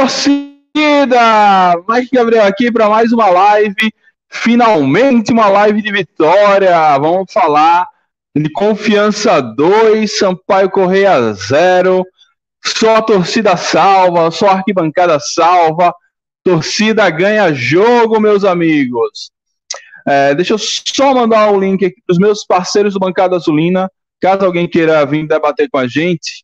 Torcida! Mike Gabriel aqui para mais uma live. Finalmente uma live de vitória. Vamos falar de Confiança 2, Sampaio Correia 0. Só a torcida salva, só a arquibancada salva. Torcida ganha jogo, meus amigos. É, deixa eu só mandar o um link aqui para os meus parceiros do Bancada Azulina. Caso alguém queira vir debater com a gente,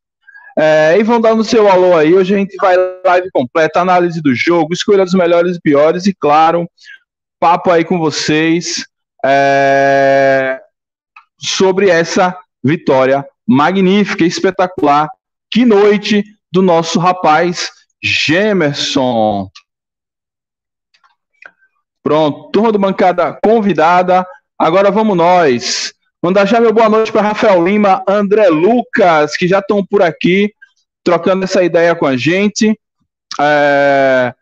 é, e vão dar no seu alô aí. Hoje a gente vai live completa, análise do jogo, escolha dos melhores e piores e, claro, papo aí com vocês é, sobre essa vitória magnífica, espetacular. Que noite do nosso rapaz Gemerson. Pronto, turma do bancada convidada. Agora vamos nós. Mandar já meu boa noite para Rafael Lima, André Lucas, que já estão por aqui, trocando essa ideia com a gente. É...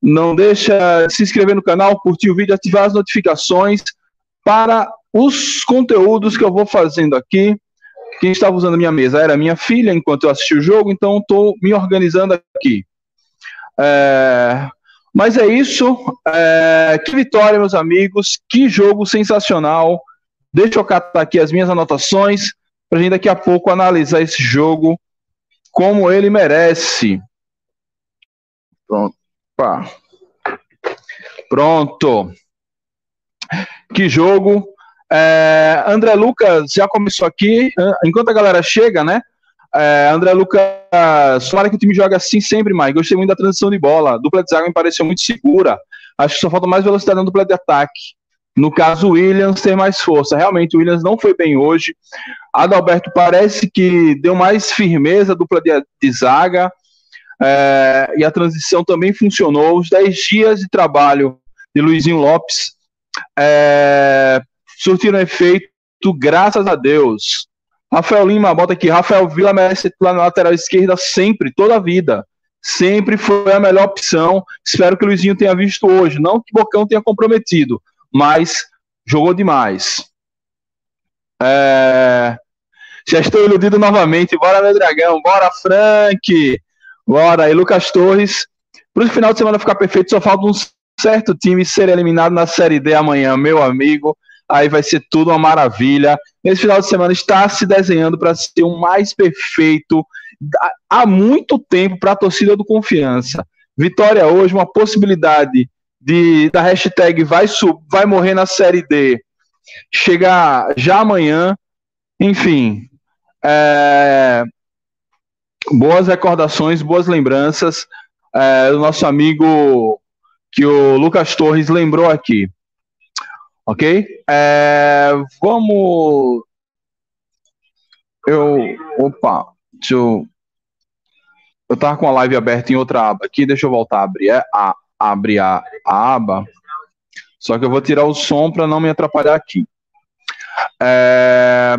Não deixa de se inscrever no canal, curtir o vídeo, ativar as notificações para os conteúdos que eu vou fazendo aqui. Quem estava usando a minha mesa era minha filha enquanto eu assisti o jogo, então estou me organizando aqui. É... Mas é isso. É... Que vitória, meus amigos. Que jogo sensacional. Deixa eu catar aqui as minhas anotações para a gente daqui a pouco analisar esse jogo como ele merece. Pronto. Pá. Pronto. Que jogo. É, André Lucas já começou aqui. Enquanto a galera chega, né? É, André Lucas, tomara que o time joga assim sempre mais. Gostei muito da transição de bola. A dupla de zaga me pareceu muito segura. Acho que só falta mais velocidade na dupla de ataque. No caso, o Williams tem mais força. Realmente, o Williams não foi bem hoje. Adalberto parece que deu mais firmeza, dupla de, de zaga. É, e a transição também funcionou. Os 10 dias de trabalho de Luizinho Lopes é, surtiram efeito, graças a Deus. Rafael Lima, bota aqui. Rafael Vila merece lá na lateral esquerda sempre, toda a vida. Sempre foi a melhor opção. Espero que o Luizinho tenha visto hoje. Não que o Bocão tenha comprometido, mas jogou demais. É... Já estou iludido novamente. Bora, meu dragão. Bora, Frank. Bora. E Lucas Torres. Para o final de semana ficar perfeito, só falta um certo time ser eliminado na Série D amanhã, meu amigo. Aí vai ser tudo uma maravilha. Esse final de semana está se desenhando para ser o mais perfeito há muito tempo para a torcida do Confiança. Vitória hoje, uma possibilidade de, da hashtag vai, sub, vai morrer na série D chegar já amanhã. Enfim, é, boas recordações, boas lembranças é, do nosso amigo que o Lucas Torres lembrou aqui. Ok? É, vamos. Eu. Opa, deixa eu. Eu tava com a live aberta em outra aba aqui, deixa eu voltar a abrir. É a abrir a, aba, só que eu vou tirar o som para não me atrapalhar aqui. É...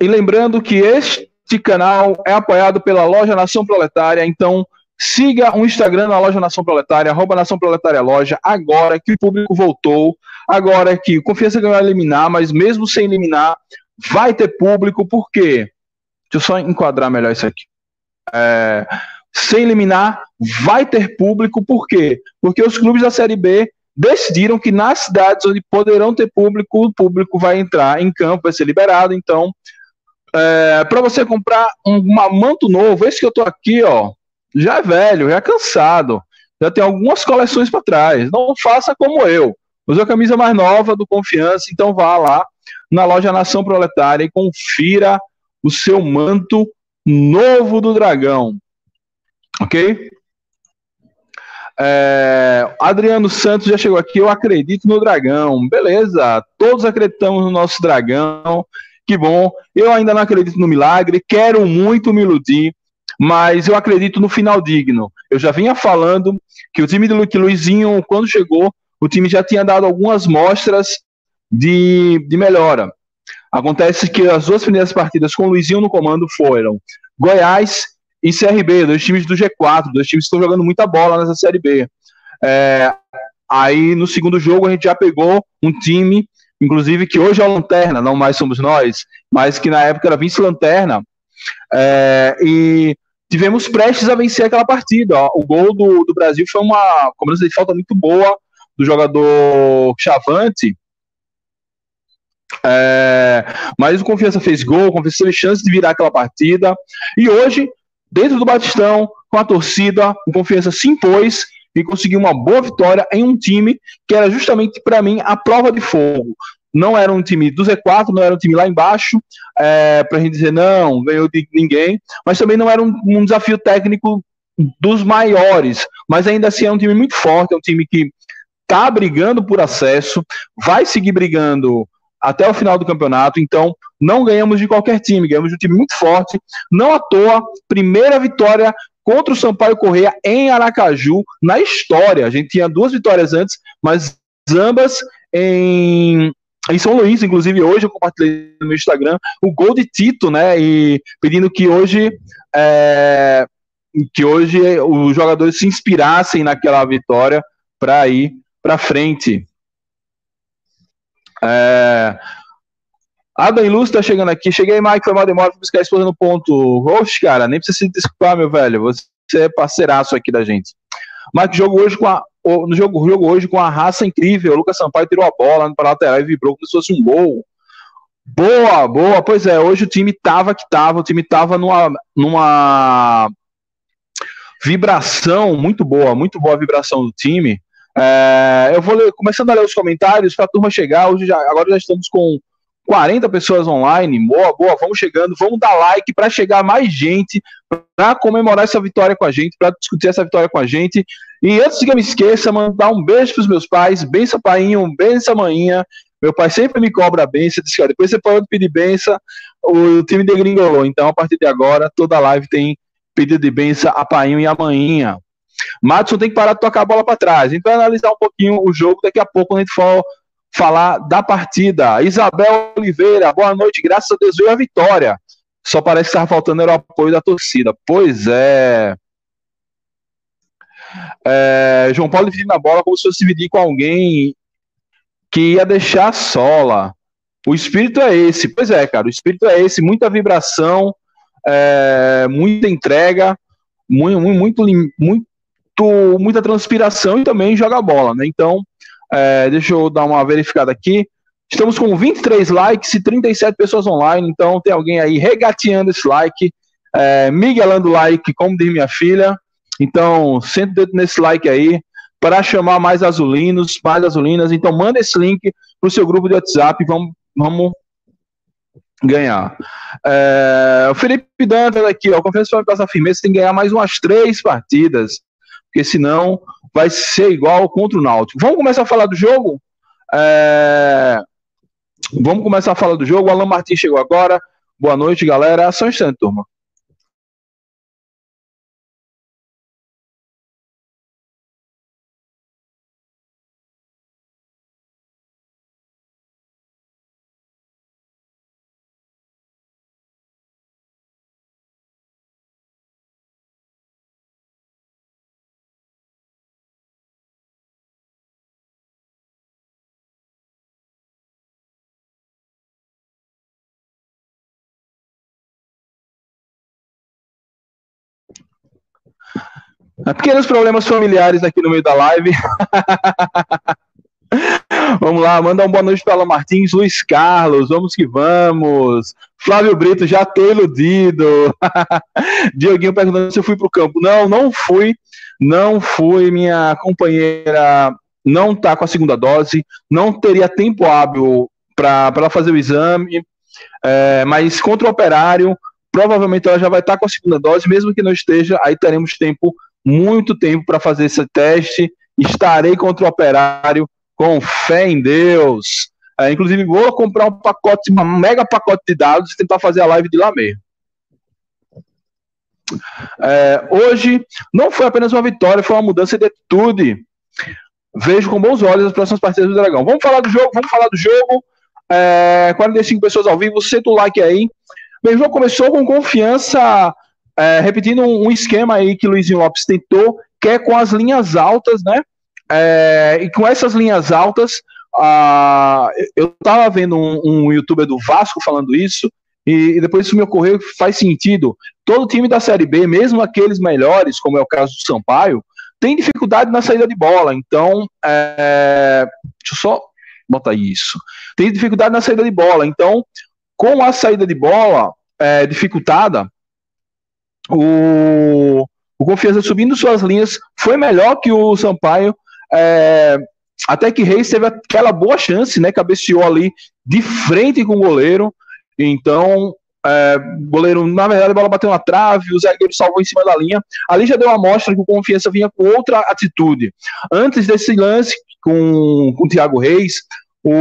E lembrando que este canal é apoiado pela Loja Nação Proletária, então siga o Instagram da Loja Nação Proletária, arroba Nação Proletária Loja, agora que o público voltou, agora que Confiança ganhou eliminar, mas mesmo sem eliminar, vai ter público, por quê? Deixa eu só enquadrar melhor isso aqui é, sem eliminar, vai ter público, por quê? Porque os clubes da Série B decidiram que nas cidades onde poderão ter público, o público vai entrar em campo, vai ser liberado. Então, é, para você comprar um, manto novo, esse que eu tô aqui, ó, já é velho, já é cansado, já tem algumas coleções para trás. Não faça como eu. Use a camisa mais nova do Confiança, então vá lá na loja Nação Proletária e confira o seu manto novo do Dragão. Ok? É, Adriano Santos já chegou aqui. Eu acredito no Dragão. Beleza, todos acreditamos no nosso Dragão. Que bom. Eu ainda não acredito no milagre. Quero muito me iludir, mas eu acredito no final digno. Eu já vinha falando que o time do Luizinho, quando chegou, o time já tinha dado algumas mostras de, de melhora. Acontece que as duas primeiras partidas com o Luizinho no comando foram Goiás e CRB, dois times do G4, dois times que estão jogando muita bola nessa Série B. É, aí no segundo jogo a gente já pegou um time, inclusive que hoje é Lanterna, não mais somos nós, mas que na época era vice-lanterna, é, e tivemos prestes a vencer aquela partida. Ó. O gol do, do Brasil foi uma cobrança de falta muito boa do jogador Chavante. É, mas o Confiança fez gol, o Confiança teve chance de virar aquela partida. E hoje dentro do Batistão, com a torcida, o Confiança se impôs e conseguiu uma boa vitória em um time que era justamente para mim a prova de fogo. Não era um time do Z4, não era um time lá embaixo, é, para a gente dizer não, ganhou de ninguém, mas também não era um, um desafio técnico dos maiores, mas ainda assim é um time muito forte, é um time que está brigando por acesso, vai seguir brigando até o final do campeonato. Então, não ganhamos de qualquer time, ganhamos de um time muito forte. Não à toa, primeira vitória contra o Sampaio Correia em Aracaju na história. A gente tinha duas vitórias antes, mas ambas em, em São Luís, inclusive hoje eu compartilhei no meu Instagram o gol de Tito, né? E pedindo que hoje é, que hoje os jogadores se inspirassem naquela vitória para ir para frente. É... Adam Luz tá chegando aqui. Cheguei, Mike, foi mal demora pra buscar a esposa no ponto. Oxe, cara, nem precisa se desculpar, meu velho. Você é parceiraço aqui da gente. Mike, jogo hoje com a. No jogo, jogo hoje com a raça incrível. O Lucas Sampaio tirou a bola para lateral e vibrou como se fosse um gol. Boa, boa. Pois é, hoje o time tava que tava. O time tava numa, numa vibração muito boa, muito boa a vibração do time. É, eu vou ler, começando a ler os comentários para a turma chegar. Hoje já, agora já estamos com 40 pessoas online. Boa, boa, vamos chegando. Vamos dar like para chegar mais gente, para comemorar essa vitória com a gente, para discutir essa vitória com a gente. E antes que eu me esqueça, mandar um beijo para os meus pais. Benção, painho, benção, manhinha. Meu pai sempre me cobra benção. Ó, depois você pode pedir benção. O time degringolou. Então, a partir de agora, toda live tem pedido de benção a painho e a manhinha. Madison tem que parar de tocar a bola para trás. Então, analisar um pouquinho o jogo daqui a pouco, quando a gente for falar da partida. Isabel Oliveira, boa noite, graças a Deus veio a vitória. Só parece que estava faltando era o apoio da torcida. Pois é. é João Paulo dividindo a bola como se fosse dividir com alguém que ia deixar a sola. O espírito é esse. Pois é, cara, o espírito é esse. Muita vibração, é, muita entrega, muito, muito, muito muito, muita transpiração e também joga bola, né? Então, é, deixa eu dar uma verificada aqui. Estamos com 23 likes e 37 pessoas online, então tem alguém aí regateando esse like, é, miguelando like, como diz minha filha. Então, senta o dedo nesse like aí para chamar mais azulinos, mais azulinas. Então, manda esse link pro seu grupo de WhatsApp vamos, vamos ganhar. É, o Felipe Dantas aqui, ó, a confiança vai passar firmeza, tem que ganhar mais umas três partidas porque senão vai ser igual contra o Náutico. Vamos começar a falar do jogo? É... Vamos começar a falar do jogo. O Alan Martins chegou agora. Boa noite, galera. Só um instante, turma. Pequenos problemas familiares aqui no meio da live. Vamos lá, manda um boa noite para Alan Martins, Luiz Carlos, vamos que vamos. Flávio Brito, já tô iludido. Dioguinho perguntando se eu fui para o campo. Não, não fui, não fui. Minha companheira não tá com a segunda dose, não teria tempo hábil para fazer o exame, é, mas contra o operário, provavelmente ela já vai estar tá com a segunda dose, mesmo que não esteja, aí teremos tempo, muito tempo para fazer esse teste. Estarei contra o operário com fé em Deus. É, inclusive, vou comprar um pacote, um mega pacote de dados e tentar fazer a live de lá mesmo. É, hoje não foi apenas uma vitória, foi uma mudança de atitude. Vejo com bons olhos as próximas partidas do Dragão. Vamos falar do jogo, vamos falar do jogo. É, 45 pessoas ao vivo, senta o like aí. Bem, jogo começou com confiança, é, repetindo um, esquema aí que Luizinho Lopes tentou, que é com as linhas altas, né? É, e com essas linhas altas, eu estava vendo um, um, youtuber do Vasco falando isso, e, e, depois isso me ocorreu faz sentido. Todo time da Série B, mesmo aqueles melhores, como é o caso do Sampaio, tem dificuldade na saída de bola. Então, é, deixa eu só botar isso. Tem dificuldade na saída de bola. Então, com a saída de bola é, dificultada, o, o Confiança subindo suas linhas foi melhor que o Sampaio. É, até que Reis teve aquela boa chance, né? Cabeceou ali de frente com o goleiro. Então, é, goleiro, na verdade, a bola bateu na trave, o zagueiro salvou em cima da linha. Ali já deu uma amostra que o Confiança vinha com outra atitude. Antes desse lance com, com o Thiago Reis, o,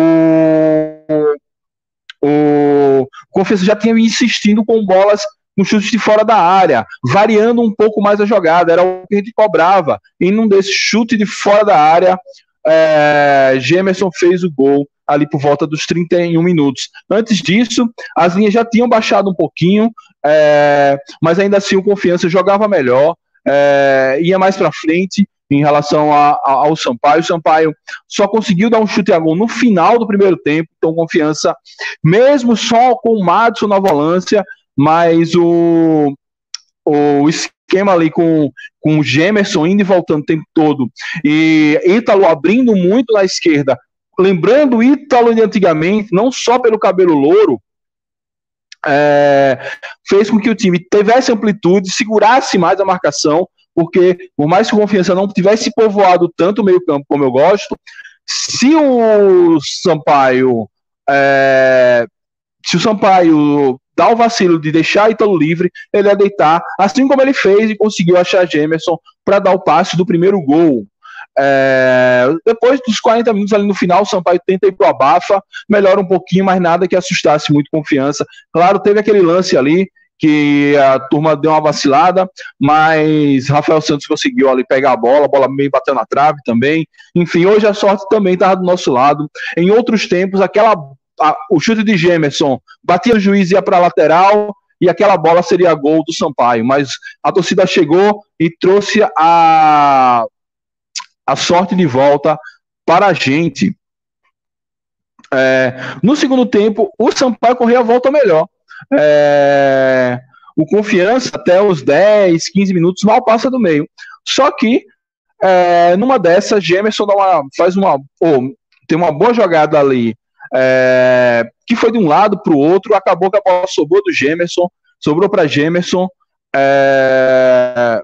o Confiança já tinha insistindo com bolas com chutes de fora da área, variando um pouco mais a jogada, era o que a gente cobrava. E num desse chute de fora da área, é, Gemerson fez o gol ali por volta dos 31 minutos. Antes disso, as linhas já tinham baixado um pouquinho, é, mas ainda assim o Confiança jogava melhor, é, ia mais para frente em relação a, a, ao Sampaio. O Sampaio só conseguiu dar um chute a gol no final do primeiro tempo, então Confiança, mesmo só com o Madison na volância, mas o, o esquema ali com, com o Gemerson indo e voltando o tempo todo, e Ítalo abrindo muito na esquerda, lembrando o Ítalo de antigamente, não só pelo cabelo louro, é, fez com que o time tivesse amplitude, segurasse mais a marcação, porque por mais que o Confiança não tivesse povoado tanto o meio campo como eu gosto, se o Sampaio é, se o Sampaio dá o vacilo de deixar Ítalo livre, ele ia deitar, assim como ele fez e conseguiu achar Gemerson para dar o passe do primeiro gol. É, depois dos 40 minutos ali no final, o Sampaio tenta ir pro abafa, melhora um pouquinho, mas nada que assustasse muito confiança. Claro, teve aquele lance ali que a turma deu uma vacilada, mas Rafael Santos conseguiu ali pegar a bola, a bola meio bateu na trave também. Enfim, hoje a sorte também estava do nosso lado. Em outros tempos, aquela a, o chute de Gemerson batia o juiz ia para a lateral e aquela bola seria gol do Sampaio, mas a torcida chegou e trouxe a, a sorte de volta para a gente. É, no segundo tempo, o Sampaio correu a volta melhor. É, o Confiança, até os 10, 15 minutos, mal passa do meio. Só que, é, numa dessas, Gemerson uma, faz uma. Oh, tem uma boa jogada ali, é, que foi de um lado para o outro, acabou que a bola sobrou do Gemerson, sobrou para Gemerson. É,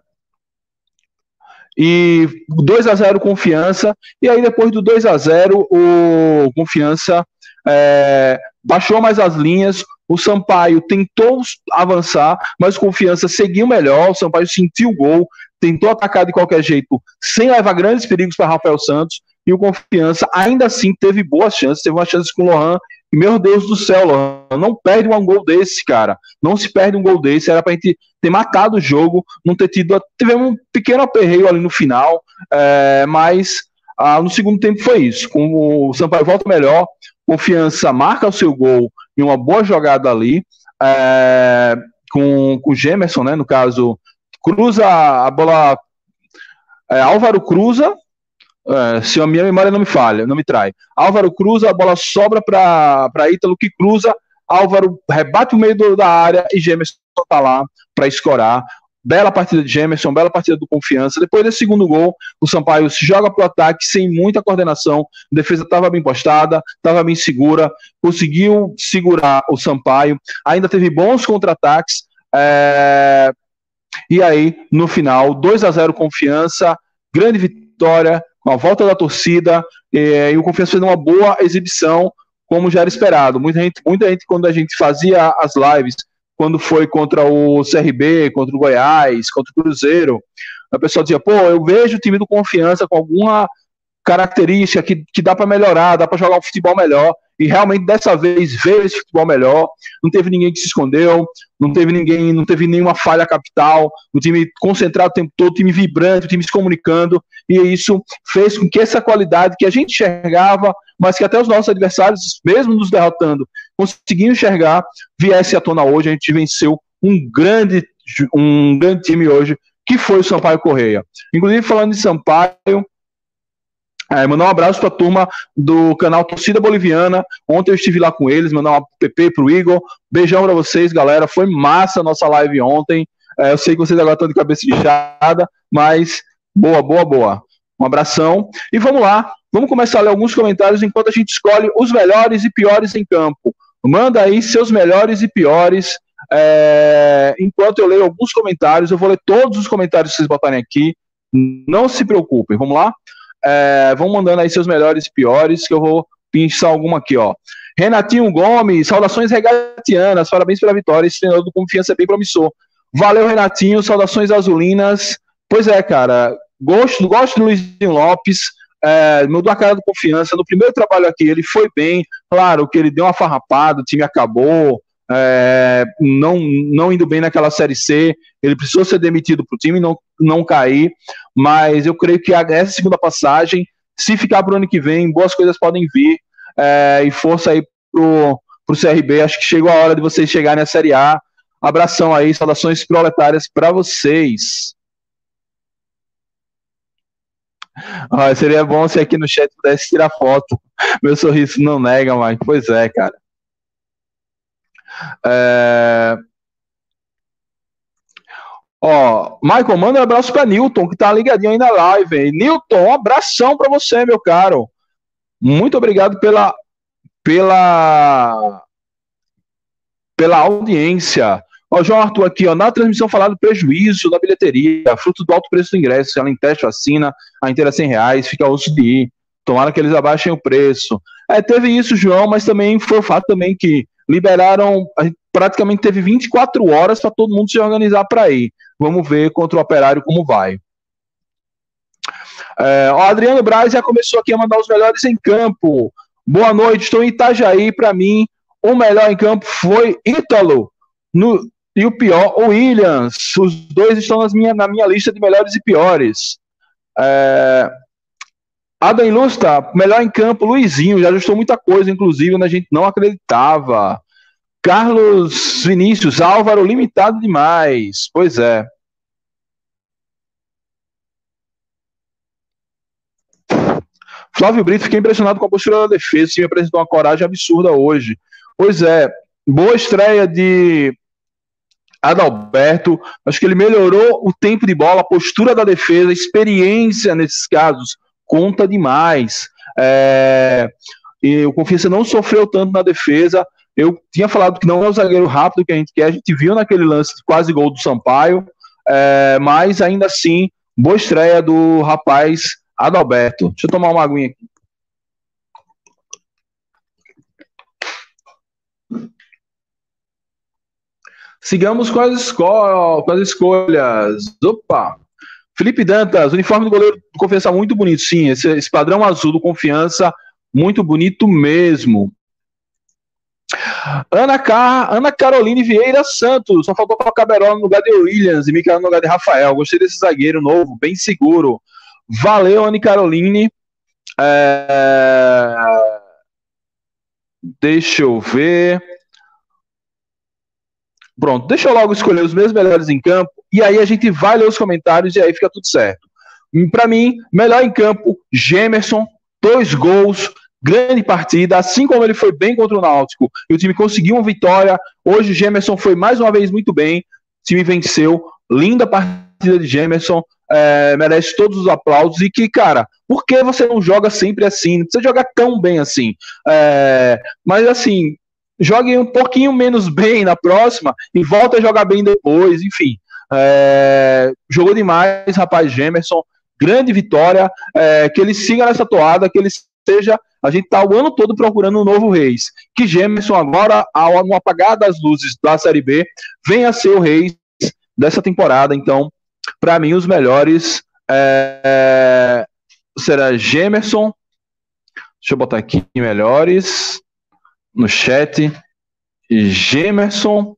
e 2 a 0 confiança, e aí depois do 2 a 0 o confiança é, baixou mais as linhas, o Sampaio tentou avançar, mas confiança seguiu melhor, o Sampaio sentiu o gol, tentou atacar de qualquer jeito, sem levar grandes perigos para Rafael Santos, e o Confiança ainda assim teve boas chances, teve uma chance com o Lohan, e meu Deus do céu, Lohan, não perde um gol desse, cara. Não se perde um gol desse, era pra gente ter matado o jogo, não ter tido. Tivemos um pequeno aperreio ali no final, é, mas ah, no segundo tempo foi isso. Com o Sampaio volta melhor, Confiança marca o seu gol em uma boa jogada ali, é, com, com o Gemerson, né? No caso, cruza a bola. É, Álvaro cruza, é, se a minha memória não me falha, não me trai. Álvaro cruza, a bola sobra para Ítalo, que cruza, Álvaro rebate o meio do, da área e Gemerson está lá para escorar. Bela partida de Gemerson, bela partida do Confiança. Depois desse segundo gol, o Sampaio se joga para o ataque sem muita coordenação. A defesa estava bem postada, estava bem segura, conseguiu segurar o Sampaio. Ainda teve bons contra-ataques. É... E aí, no final, 2 a 0 Confiança, grande vitória, com a volta da torcida. E, e o Confiança fez uma boa exibição, como já era esperado. Muita gente, muita gente quando a gente fazia as lives quando foi contra o CRB, contra o Goiás, contra o Cruzeiro, a pessoa dizia, pô, eu vejo o time do Confiança com alguma característica que, que dá para melhorar, dá para jogar um futebol melhor, e realmente dessa vez veio esse futebol melhor, não teve ninguém que se escondeu, não teve ninguém, não teve nenhuma falha capital, o time concentrado o tempo todo, o time vibrante, o time se comunicando, e isso fez com que essa qualidade que a gente enxergava mas que até os nossos adversários, mesmo nos derrotando, conseguiam enxergar, viesse à tona hoje. A gente venceu um grande, um grande time hoje, que foi o Sampaio Correia. Inclusive, falando de Sampaio, é, mandar um abraço para a turma do canal Torcida Boliviana. Ontem eu estive lá com eles, mandar um PP para o Igor. Beijão para vocês, galera. Foi massa a nossa live ontem. É, eu sei que vocês agora estão de cabeça inchada, mas boa, boa, boa. Um abração. E vamos lá, Vamos começar a ler alguns comentários enquanto a gente escolhe os melhores e piores em campo. Manda aí seus melhores e piores. É... Enquanto eu leio alguns comentários, eu vou ler todos os comentários que vocês botarem aqui. Não se preocupem, vamos lá? É... Vão mandando aí seus melhores e piores, que eu vou pinçar alguma aqui, ó. Renatinho Gomes, saudações regatianas, parabéns pela vitória. Esse treinador do Confiança é bem promissor. Valeu, Renatinho, saudações azulinas. Pois é, cara, gosto, gosto do Luizinho Lopes é, mudou a cara do confiança. No primeiro trabalho aqui, ele foi bem. Claro que ele deu uma farrapada, o time acabou, é, não, não indo bem naquela Série C. Ele precisou ser demitido para o time não, não cair. Mas eu creio que essa segunda passagem, se ficar para o ano que vem, boas coisas podem vir. É, e força aí pro, pro CRB. Acho que chegou a hora de vocês chegarem na Série A. Abração aí, saudações proletárias para vocês. Ah, seria bom se aqui no chat pudesse tirar foto. Meu sorriso não nega, mas pois é, cara. É... Ó, Michael, manda um abraço para Newton, que tá ligadinho aí na live. Hein? Newton, um abração para você, meu caro. Muito obrigado pela pela pela audiência. Ó, João Arthur aqui, ó, na transmissão falado prejuízo da bilheteria, fruto do alto preço do ingresso, ela teste vacina, a inteira 100 reais, fica osso de ir. Tomara que eles abaixem o preço. É, teve isso, João, mas também foi o fato também que liberaram, praticamente teve 24 horas para todo mundo se organizar para ir. Vamos ver contra o Operário como vai. É, o Adriano Braz já começou aqui a mandar os melhores em campo. Boa noite, estou em Itajaí. Para mim, o melhor em campo foi Ítalo. No, e o pior, o Williams. Os dois estão nas minha, na minha lista de melhores e piores. É... Adam Ilustra, melhor em campo, Luizinho, já ajustou muita coisa, inclusive, onde a gente não acreditava. Carlos Vinícius, Álvaro, limitado demais. Pois é. Flávio Brito, fiquei impressionado com a postura da defesa. Time apresentou uma coragem absurda hoje. Pois é, boa estreia de Adalberto, acho que ele melhorou o tempo de bola, a postura da defesa, a experiência nesses casos conta demais. É, o Confiança não sofreu tanto na defesa. Eu tinha falado que não é o zagueiro rápido que a gente quer, a gente viu naquele lance de quase gol do Sampaio, é, mas ainda assim, boa estreia do rapaz Adalberto. Deixa eu tomar uma aguinha aqui. Sigamos com as, esco com as escolhas. Opa! Felipe Dantas, uniforme do goleiro do Confiança muito bonito, sim. Esse, esse padrão azul do Confiança, muito bonito mesmo. Ana, Car... Ana Caroline Vieira Santos, só faltou para Caberola no lugar de Williams e Micael no lugar de Rafael. Gostei desse zagueiro novo, bem seguro. Valeu, Ana Caroline. É... Deixa eu ver. Pronto, deixa eu logo escolher os meus melhores em campo e aí a gente vai ler os comentários e aí fica tudo certo. Para mim, melhor em campo, Gemerson, dois gols, grande partida, assim como ele foi bem contra o Náutico. E o time conseguiu uma vitória. Hoje, Gemerson foi mais uma vez muito bem. O time venceu linda partida de Gemerson, é, merece todos os aplausos e que, cara, por que você não joga sempre assim? Não precisa jogar tão bem assim. É, mas assim, jogue um pouquinho menos bem na próxima e volta a jogar bem depois, enfim. É, jogou demais, rapaz Gemerson. Grande vitória. É, que ele siga nessa toada, que ele seja. A gente tá o ano todo procurando um novo Reis. Que Gemerson, agora, ao, apagar das luzes da Série B, venha ser o Reis dessa temporada. Então, para mim, os melhores é, será Gemerson. Deixa eu botar aqui melhores no chat. Gemerson.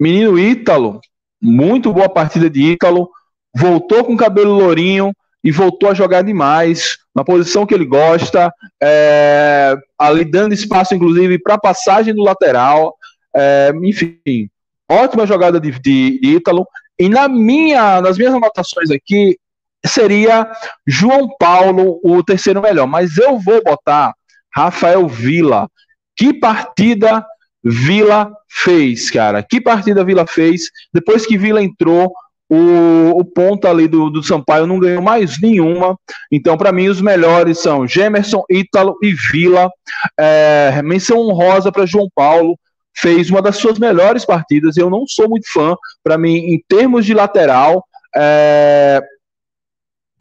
Menino Ítalo. Muito boa partida de Ítalo. Voltou com cabelo lourinho e voltou a jogar demais na posição que ele gosta, é, ali dando espaço, inclusive, para passagem do lateral. É, enfim, ótima jogada de, de, Ítalo. E na minha, nas minhas anotações aqui, seria João Paulo o terceiro melhor. Mas eu vou botar Rafael Vila. Que partida Vila fez, cara? Que partida Vila fez? Depois que Vila entrou, o, o ponta ali do, do Sampaio não ganhou mais nenhuma. Então, para mim, os melhores são Gemerson, Ítalo e Vila. É, menção honrosa para João Paulo fez uma das suas melhores partidas. Eu não sou muito fã, para mim, em termos de lateral, é...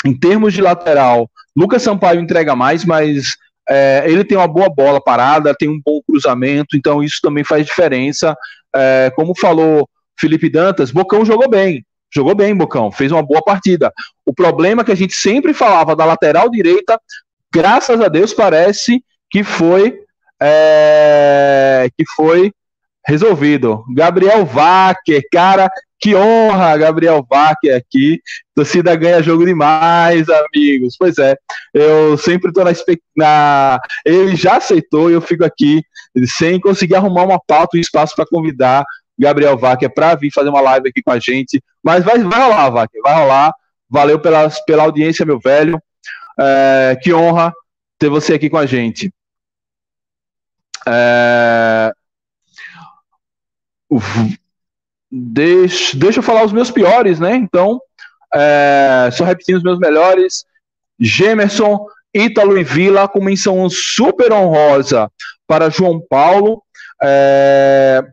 em termos de lateral, Lucas Sampaio entrega mais, mas é, ele tem uma boa bola parada, tem um bom cruzamento, então isso também faz diferença. É, como falou Felipe Dantas, Bocão jogou bem. Jogou bem, Bocão, fez uma boa partida. O problema que a gente sempre falava da lateral direita, graças a Deus, parece que foi é, que foi resolvido. Gabriel Vacker, cara, que honra, Gabriel Vacker aqui. Torcida ganha jogo demais, amigos. Pois é, eu sempre tô na, na... Ele já aceitou e eu fico aqui sem conseguir arrumar uma pauta e um espaço para convidar Gabriel Vacker para vir fazer uma live aqui com a gente. Mas vai, vai rolar, Vacker, vai rolar. Valeu pela, pela audiência, meu velho. É, que honra ter você aqui com a gente. É, deixa, deixa eu falar os meus piores, né? Então, é, só repetindo os meus melhores. Gemerson, Ítalo e Vila, com menção super honrosa para João Paulo. É,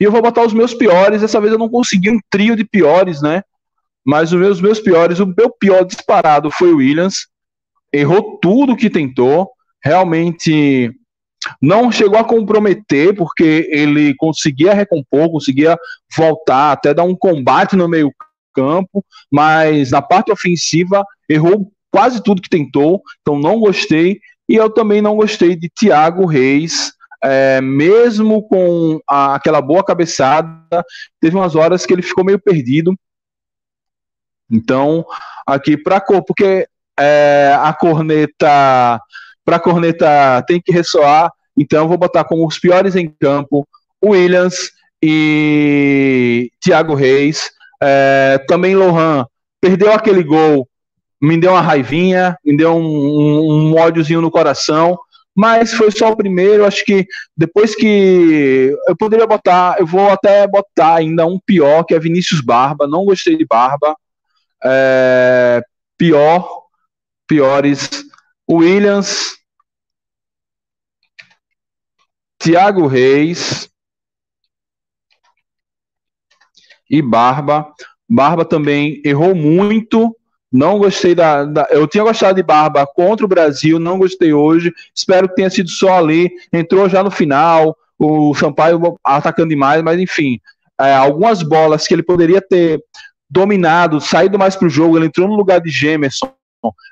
e eu vou botar os meus piores. Dessa vez eu não consegui um trio de piores, né? Mas os meus, meus piores, o meu pior disparado foi o Williams. Errou tudo que tentou. Realmente não chegou a comprometer, porque ele conseguia recompor, conseguia voltar, até dar um combate no meio-campo, mas na parte ofensiva errou quase tudo que tentou, então não gostei. E eu também não gostei de Thiago Reis, é, mesmo com a, aquela boa cabeçada, teve umas horas que ele ficou meio perdido. Então, aqui para porque é, a corneta para a corneta tem que ressoar, então vou botar como os piores em campo Williams e Thiago Reis. É, também Lohan perdeu aquele gol, me deu uma raivinha, me deu um, um, um ódiozinho no coração, mas foi só o primeiro. Acho que depois que eu poderia botar, eu vou até botar ainda um pior, que é Vinícius Barba. Não gostei de Barba. É, pior, piores. Williams, Tiago Reis e Barba. Barba também errou muito. Não gostei da, da, Eu tinha gostado de Barba contra o Brasil, não gostei hoje. Espero que tenha sido só ali. Entrou já no final. O Sampaio atacando demais, mas enfim. É, algumas bolas que ele poderia ter dominado, saído mais para o jogo. Ele entrou no lugar de Gemerson.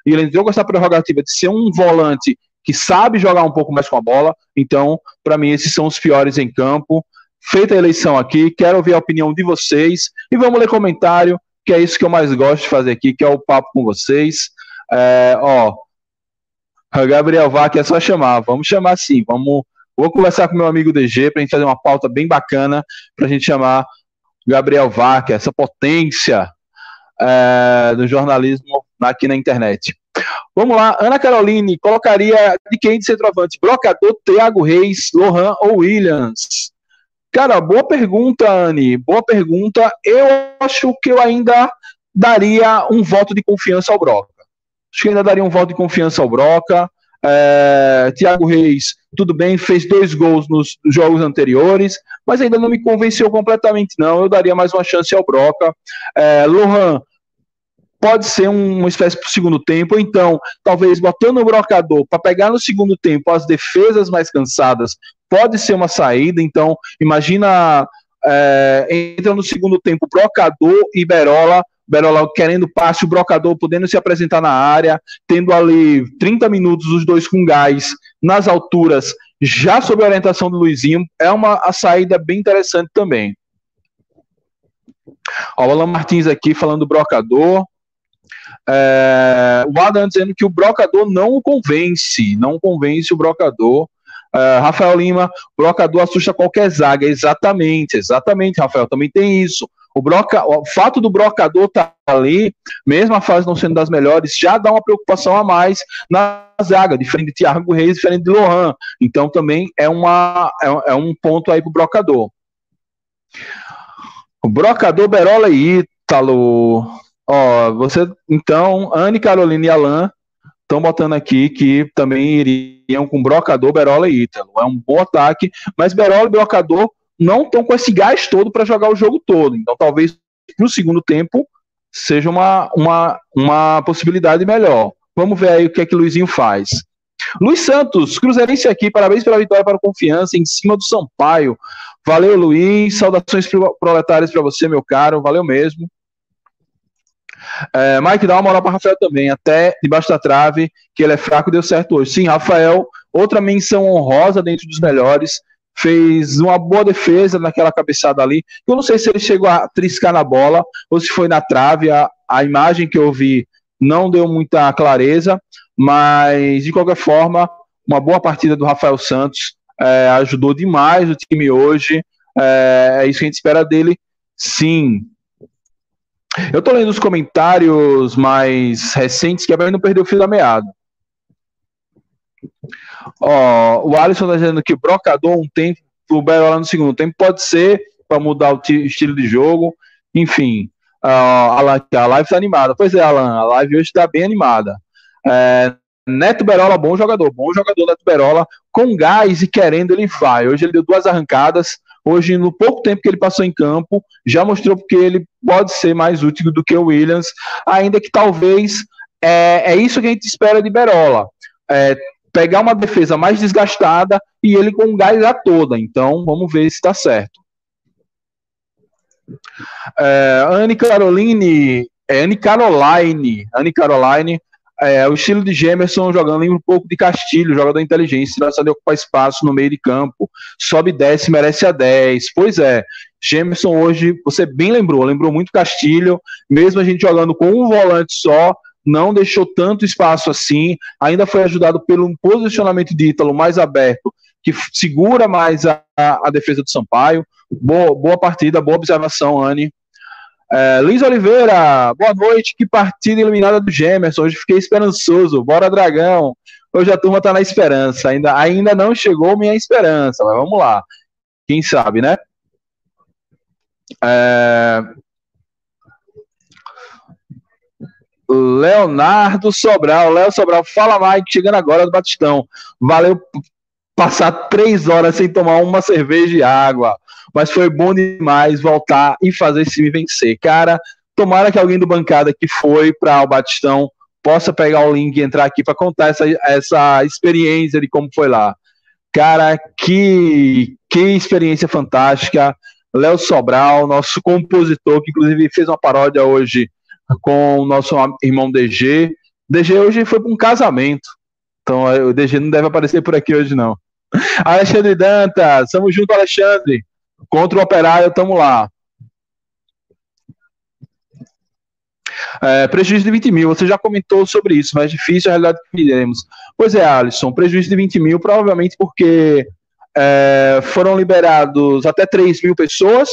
E ele entrou com essa prerrogativa de ser um volante que sabe jogar um pouco mais com a bola. Então, para mim, esses são os piores em campo. Feita a eleição aqui, quero ouvir a opinião de vocês e vamos ler comentário, que é isso que eu mais gosto de fazer aqui, que é o papo com vocês. É, ó, Gabriel Vac é só chamar, vamos chamar sim, vamos. Vou conversar com meu amigo DG para a gente fazer uma pauta bem bacana para a gente chamar Gabriel Vac, essa potência é, do jornalismo aqui na internet. Vamos lá, Ana Caroline colocaria de quem de centroavante? Brocador, Thiago Reis, Lohan ou Williams? Cara, boa pergunta, Anne. Boa pergunta. Eu acho que eu ainda daria um voto de confiança ao Broca. Acho que ainda daria um voto de confiança ao Broca. É, Thiago Reis, tudo bem, fez dois gols nos jogos anteriores, mas ainda não me convenceu completamente, não. Eu daria mais uma chance ao Broca. É, Lohan pode ser uma espécie para o segundo tempo, então, talvez botando o brocador para pegar no segundo tempo as defesas mais cansadas, pode ser uma saída. Então, imagina é, entra no segundo tempo brocador e Berola. Berola querendo passe, o brocador podendo se apresentar na área, tendo ali 30 minutos os dois com gás nas alturas, já sob a orientação do Luizinho, é uma a saída bem interessante também. Ó, o Alan Martins aqui falando do brocador. É, o Adam dizendo que o brocador não o convence, não convence o brocador. É, Rafael Lima, brocador assusta qualquer zaga. Exatamente, exatamente, Rafael, também tem isso. O, broca, o fato do brocador estar tá ali, mesmo a fase não sendo das melhores, já dá uma preocupação a mais na zaga, diferente de Thiago Reis, diferente de Lohan. Então também é, uma, é, é um ponto aí para o brocador. O brocador Berola e Ítalo. Ó, você, então, Anne, Carolina e Alan estão botando aqui que também iriam com Brocador, Berola e Ítalo. É um bom ataque, mas Berola e Brocador não estão com esse gás todo para jogar o jogo todo. Então, talvez no segundo tempo seja uma, uma, uma possibilidade melhor. Vamos ver aí o que é que Luizinho faz. Luiz Santos, Cruzeirense aqui, parabéns pela vitória para a confiança em cima do Sampaio. Valeu, Luiz. Saudações proletárias para você, meu caro. Valeu mesmo. É, Mike, dá uma moral para Rafael também, até debaixo da trave, que ele é fraco deu certo hoje. Sim, Rafael, outra menção honrosa dentro dos melhores, fez uma boa defesa naquela cabeçada ali. Eu não sei se ele chegou a triscar na bola ou se foi na trave. A, a imagem que eu vi não deu muita clareza, mas de qualquer forma, uma boa partida do Rafael Santos. É, ajudou demais o time hoje. É, é isso que a gente espera dele. Sim, eu tô lendo os comentários mais recentes que a não perdeu o fio da meada. Ó, o Alisson tá dizendo que brocador um tempo, o Berola no segundo tempo pode ser para mudar o estilo de jogo. Enfim, uh, a, live tá animada. Pois é, Alan, a live hoje tá bem animada. É, Neto Berola, bom jogador, bom jogador Neto Berola, com gás e querendo ele vai. Hoje ele deu duas arrancadas, Hoje, no pouco tempo que ele passou em campo, já mostrou que ele pode ser mais útil do que o Williams, ainda que talvez é, é isso que a gente espera de Berola. É, pegar uma defesa mais desgastada e ele com gás a toda. Então, vamos ver se está certo. É, Anne Caroline, é, Anne Caroline, Anne Caroline é, o estilo de Gemerson jogando lembra um pouco de Castilho, jogador inteligente, gosta de ocupar espaço no meio de campo, sobe e desce, merece a 10. Pois é, Gemerson hoje, você bem lembrou, lembrou muito Castilho, mesmo a gente jogando com um volante só, não deixou tanto espaço assim, ainda foi ajudado pelo posicionamento de Ítalo mais aberto, que segura mais a, a defesa do Sampaio. Boa, boa partida, boa observação, Anne. É, Luiz Oliveira, boa noite. Que partida eliminada do Gemerson. Hoje fiquei esperançoso. Bora, Dragão. Hoje a turma tá na esperança. Ainda, ainda não chegou minha esperança, mas vamos lá. Quem sabe, né? É... Leonardo Sobral. Léo Sobral, fala Mike, chegando agora do Batistão. Valeu passar três horas sem tomar uma cerveja e água. Mas foi bom demais voltar e fazer esse time vencer. Cara, tomara que alguém do bancada que foi para o Batistão possa pegar o link e entrar aqui para contar essa, essa experiência de como foi lá. Cara, que, que experiência fantástica. Léo Sobral, nosso compositor, que inclusive fez uma paródia hoje com o nosso irmão DG. DG hoje foi para um casamento. Então o DG não deve aparecer por aqui hoje, não. Alexandre Dantas, tamo junto, Alexandre. Contra o Operário, tamo lá. É, prejuízo de 20 mil, você já comentou sobre isso, mas difícil a realidade que teremos. Pois é, Alisson, prejuízo de 20 mil, provavelmente porque é, foram liberados até 3 mil pessoas,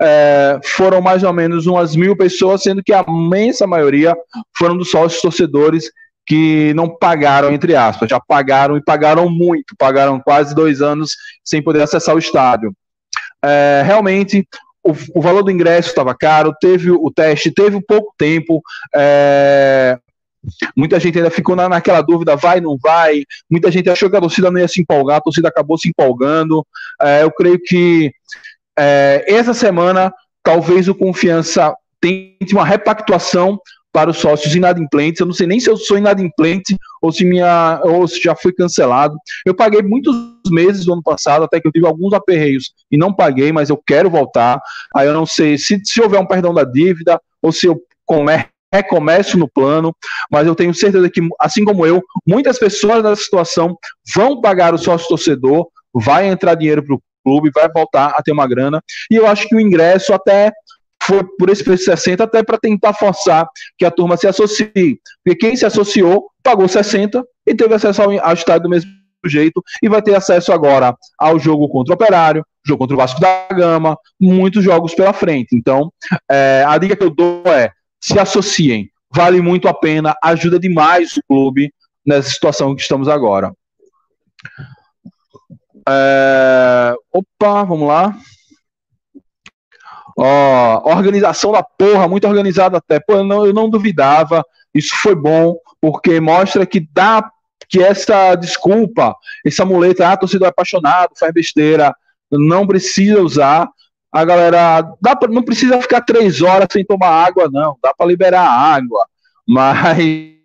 é, foram mais ou menos umas mil pessoas, sendo que a imensa maioria foram dos sócios torcedores que não pagaram, entre aspas, já pagaram e pagaram muito, pagaram quase dois anos sem poder acessar o estádio. é, realmente o, o, valor do ingresso estava caro, teve o teste, teve pouco tempo. É, muita gente ainda ficou na, naquela dúvida, vai, não vai. Muita gente achou que a torcida não ia se empolgar, a torcida acabou se empolgando. É, eu creio que é, essa semana talvez o Confiança tente uma repactuação para os sócios inadimplentes. Eu não sei nem se eu sou inadimplente ou se minha ou se já foi cancelado. Eu paguei muitos meses do ano passado, até que eu tive alguns aperreios e não paguei, mas eu quero voltar. Aí eu não sei se, se houver um perdão da dívida ou se eu comer, recomeço no plano, mas eu tenho certeza que, assim como eu, muitas pessoas nessa situação vão pagar o sócio torcedor, vai entrar dinheiro para o clube, vai voltar a ter uma grana, e eu acho que o ingresso até foi por esse preço de 60 até para tentar forçar que a turma se associe. Porque quem se associou pagou 60 e teve acesso ao, ao estádio do mesmo jeito e vai ter acesso agora ao jogo contra o Operário, jogo contra o Vasco da Gama, muitos jogos pela frente. Então, é, a dica que eu dou é se associem. Vale muito a pena, ajuda demais o clube nessa situação que estamos agora. É, opa, vamos lá. Ó, organização da porra, muito organizada até. Pô, eu não, eu não duvidava. Isso foi bom, porque mostra que dá que essa desculpa, essa muleta, ah, torcedor é apaixonado, faz besteira, não precisa usar. A galera dá pra, não precisa ficar três horas sem tomar água, não. Dá para liberar água, mas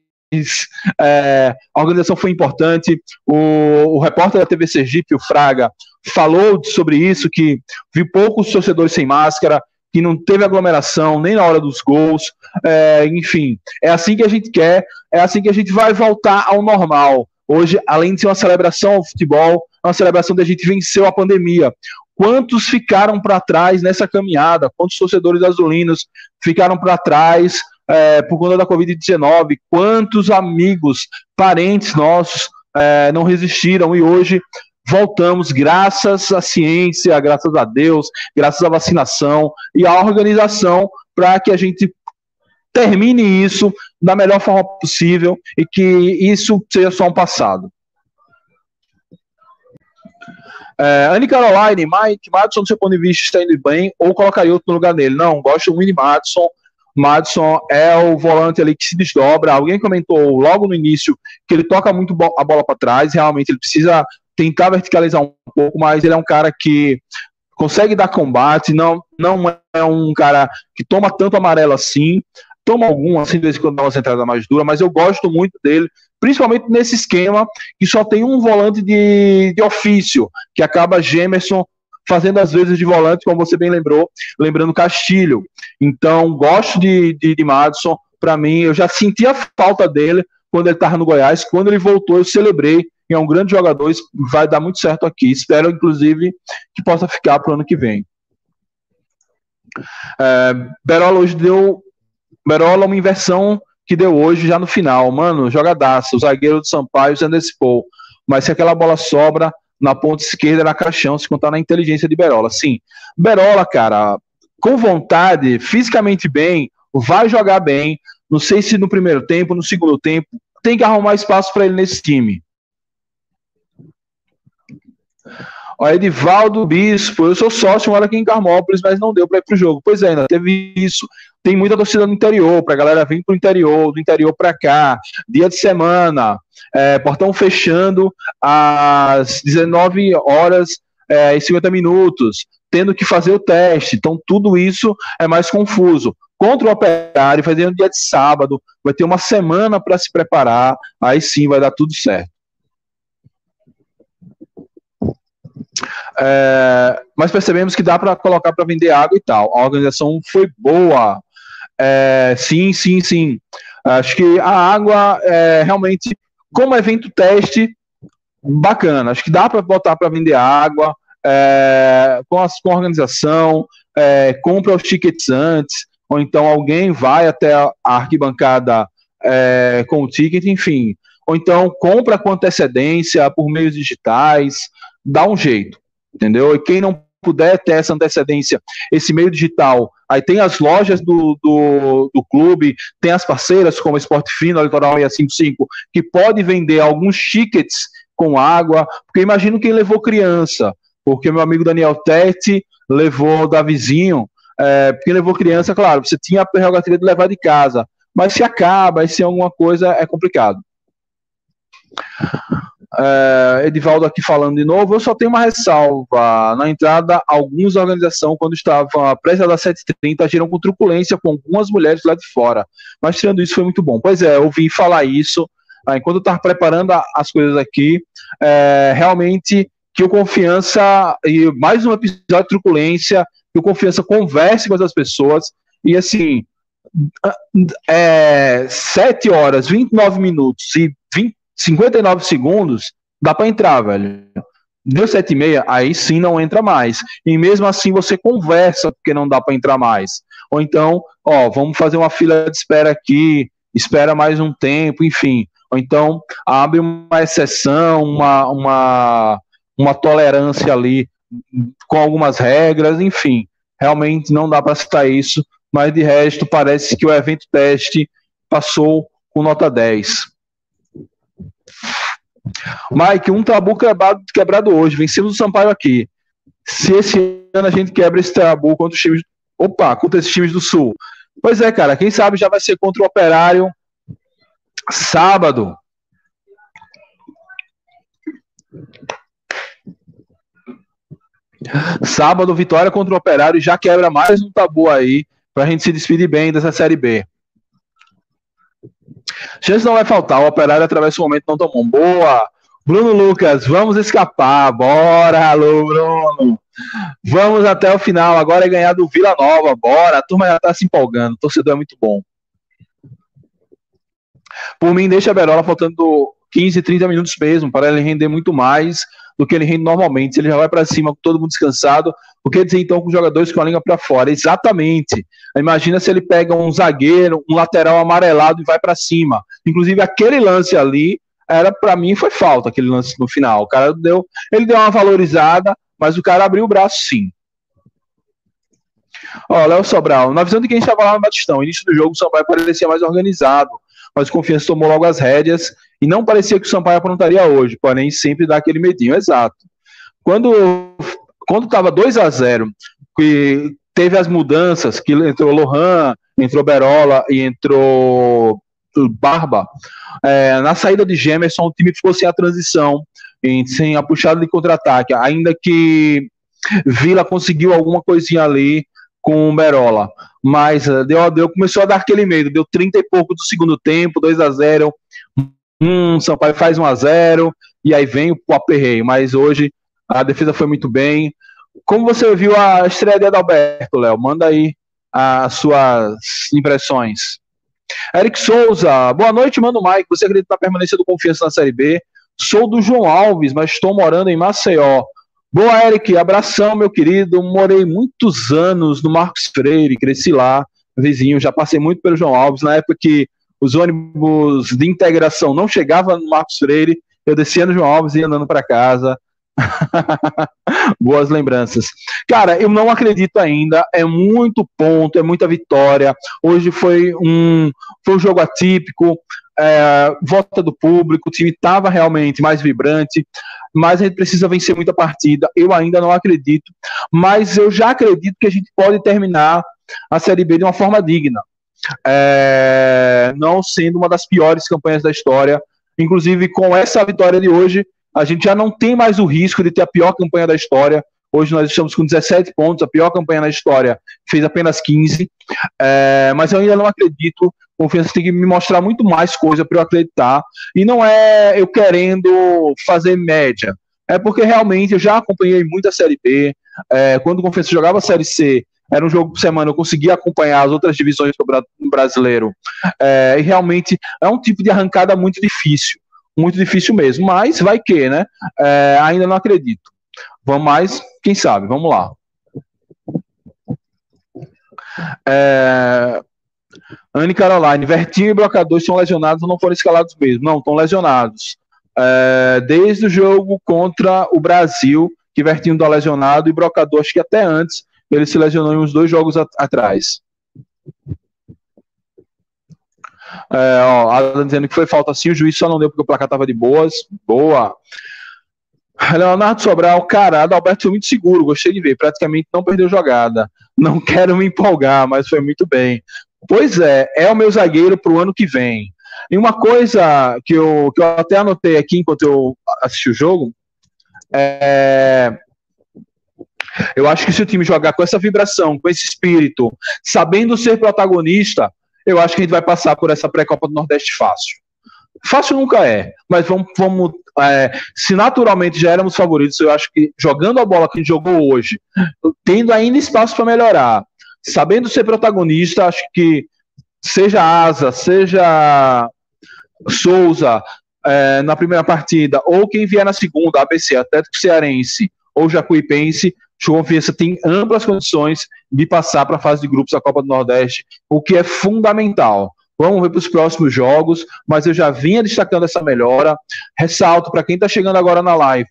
é, a organização foi importante. O, o, repórter da TV Sergipe, o Fraga, falou sobre isso, que viu poucos torcedores sem máscara, que não teve aglomeração nem na hora dos gols. É, enfim, é assim que a gente quer, é assim que a gente vai voltar ao normal. Hoje, além de ser uma celebração ao futebol, é uma celebração da gente venceu a pandemia. Quantos ficaram para trás nessa caminhada? Quantos torcedores azulinos ficaram para trás é, por conta da Covid-19? Quantos amigos, parentes nossos é, não resistiram e hoje voltamos graças à ciência, graças a Deus, graças à vacinação e à organização para que a gente termine isso da melhor forma possível e que isso seja só um passado. É, Anne Caroline, Mike, Madison, do seu ponto de vista, está indo bem ou colocaria outro no lugar dele? Não, gosto do Winnie Madison. Madison é o volante ali que se desdobra. Alguém comentou logo no início que ele toca muito a bola para trás. Realmente, ele precisa tentar verticalizar um pouco, mas ele é um cara que consegue dar combate, não, não é um cara que toma tanto amarelo assim, toma algum, assim, de vez em quando dá uma entrada mais dura, mas eu gosto muito dele, principalmente nesse esquema que só tem um volante de, de ofício, que acaba Gemerson fazendo as vezes de volante, como você bem lembrou, lembrando Castilho. Então, gosto de, de, de Madison, para mim, eu já senti a falta dele quando ele estava no Goiás, quando ele voltou, eu celebrei, é um grande jogador, vai dar muito certo aqui. Espero, inclusive, que possa ficar para o ano que vem. É, Berola hoje deu. Berola, uma inversão que deu hoje já no final. Mano, jogadaço. O zagueiro do Sampaio se antecipou. Mas se aquela bola sobra na ponta esquerda, na caixão, se contar na inteligência de Berola. Sim, Berola, cara, com vontade, fisicamente bem, vai jogar bem. Não sei se no primeiro tempo, no segundo tempo, tem que arrumar espaço para ele nesse time. Ó, Edivaldo Bispo, eu sou sócio moro aqui em Carmópolis, mas não deu para ir pro jogo. Pois é, ainda teve isso. Tem muita torcida no interior, pra galera vir pro interior, do interior para cá, dia de semana, é, portão fechando às 19 horas é, e 50 minutos, tendo que fazer o teste. Então, tudo isso é mais confuso. Contra o operário, fazendo dia de sábado, vai ter uma semana para se preparar, aí sim vai dar tudo certo. É, mas percebemos que dá para colocar para vender água e tal. A organização foi boa. É, sim, sim, sim. Acho que a água é realmente, como evento teste, bacana. Acho que dá para botar para vender água é, com, as, com a organização, é, compra os tickets antes, ou então alguém vai até a arquibancada é, com o ticket, enfim. Ou então compra com antecedência por meios digitais dá um jeito, entendeu? E quem não puder ter essa antecedência, esse meio digital, aí tem as lojas do, do, do clube, tem as parceiras como Esporte Fino, Litoral 655, que pode vender alguns tickets com água, porque imagino quem levou criança, porque meu amigo Daniel Tete levou Davizinho, é, porque levou criança, claro, você tinha a prerrogativa de levar de casa, mas se acaba, se alguma coisa, é complicado. É, Edivaldo aqui falando de novo, eu só tenho uma ressalva. Na entrada, alguns da organização, quando estavam prestes a dar 7h30, agiram com truculência com algumas mulheres lá de fora. Mas tirando isso, foi muito bom. Pois é, eu ouvi falar isso ah, enquanto eu estava preparando as coisas aqui. É, realmente que o Confiança, e mais um episódio de truculência, que o Confiança converse com as pessoas, e assim, é, 7 horas, 29 minutos e 20, 59 segundos, dá para entrar, velho. Deu 7 e meia, aí sim não entra mais. E mesmo assim você conversa, porque não dá para entrar mais. Ou então, ó, vamos fazer uma fila de espera aqui, espera mais um tempo, enfim. Ou então abre uma exceção, uma, uma, uma tolerância ali com algumas regras, enfim. Realmente não dá para citar isso, mas de resto parece que o evento teste passou com nota 10. Mike, um tabu quebrado, quebrado hoje. Vencemos o Sampaio aqui. Se esse ano a gente quebra esse tabu contra os times. Opa, contra esses times do Sul. Pois é, cara. Quem sabe já vai ser contra o Operário sábado. Sábado, vitória contra o Operário já quebra mais um tabu aí pra gente se despedir bem dessa Série B. Chance não vai faltar. O operário atravessa um momento não tão bom. Boa! Bruno Lucas, vamos escapar. Bora, alô, Bruno. Vamos até o final. Agora é ganhar do Vila Nova. Bora. A turma já tá se empolgando. O torcedor é muito bom. Por mim, deixa a Berola faltando 15, 30 minutos mesmo, para ele render muito mais do que ele rende normalmente. Ele já vai para cima com todo mundo descansado, o que dizer então com jogadores com a língua para fora? Exatamente. Imagina se ele pega um zagueiro, um lateral amarelado e vai para cima. Inclusive aquele lance ali era para mim foi falta aquele lance no final. O cara deu, ele deu uma valorizada, mas o cara abriu o braço sim. Ó, Léo Sobral, na visão de quem estava lá no Batistão, início do jogo o Sampaio parecia mais organizado, mas o Confiança tomou logo as rédeas e não parecia que o Sampaio aprontaria hoje, porém sempre dá aquele medinho, exato. Quando quando estava 2 a 0 que teve as mudanças, que entrou Lohan, entrou Berola e entrou Barba, é, na saída de Gemerson, o time ficou sem a transição, sem a puxada de contra-ataque, ainda que Vila conseguiu alguma coisinha ali com o Berola, mas uh, deu, deu, começou a dar aquele medo, deu 30 e pouco do segundo tempo, 2 a 0 um, Sampaio faz 1 a 0 e aí vem o aperreio, mas hoje a defesa foi muito bem. Como você viu a estreia de Adalberto, Léo? Manda aí as suas impressões. Eric Souza, boa noite, mano Mike. Você acredita na permanência do Confiança na Série B? Sou do João Alves, mas estou morando em Maceió. Boa, Eric, abração, meu querido. Morei muitos anos no Marcos Freire, cresci lá, vizinho. Já passei muito pelo João Alves. Na época que os ônibus de integração não chegavam no Marcos Freire, eu descia no João Alves e ia andando para casa. Boas lembranças. Cara, eu não acredito ainda. É muito ponto, é muita vitória. Hoje foi um, foi um jogo atípico. É, volta do público, o time estava realmente mais vibrante, mas a gente precisa vencer muita partida. Eu ainda não acredito, mas eu já acredito que a gente pode terminar a Série B de uma forma digna, é, não sendo uma das piores campanhas da história. Inclusive, com essa vitória de hoje, a gente já não tem mais o risco de ter a pior campanha da história. Hoje nós estamos com 17 pontos, a pior campanha na história fez apenas 15. É, mas eu ainda não acredito. Confiança tem que me mostrar muito mais coisa para eu acreditar. E não é eu querendo fazer média. É porque realmente eu já acompanhei muita Série B. É, quando o Confiança jogava a Série C, era um jogo por semana, eu conseguia acompanhar as outras divisões do brasileiro. É, e realmente é um tipo de arrancada muito difícil muito difícil mesmo, mas vai que, né? É, ainda não acredito. Vamos mais, quem sabe? Vamos lá. É, Anne Caroline, Vertinho e Brocador estão lesionados ou não foram escalados mesmo? Não, estão lesionados. É, desde o jogo contra o Brasil, que Vertinho está lesionado, e Brocador, acho que até antes, ele se lesionou em uns dois jogos at atrás. É, ó, Adam dizendo que foi falta sim, o juiz só não deu porque o placar estava de boas. Boa. Leonardo Sobral, cara, Adalberto foi muito seguro, gostei de ver, praticamente não perdeu jogada. Não quero me empolgar, mas foi muito bem. Pois é, é o meu zagueiro para o ano que vem. E uma coisa que eu, que eu até anotei aqui enquanto eu assisti o jogo, é, eu acho que se o time jogar com essa vibração, com esse espírito, sabendo ser protagonista, eu acho que a gente vai passar por essa pré-copa do Nordeste fácil. Fácil nunca é, mas vamos, vamos é, se naturalmente já éramos favoritos, eu acho que jogando a bola que a gente jogou hoje, tendo ainda espaço para melhorar, sabendo ser protagonista, acho que seja Asa, seja Souza é, na primeira partida, ou quem vier na segunda, ABC, Atlético Cearense ou Jacuipense, o Confiança tem amplas condições de passar para a fase de grupos da Copa do Nordeste, o que é fundamental. Vamos ver para os próximos jogos, mas eu já vinha destacando essa melhora. Ressalto para quem está chegando agora na live: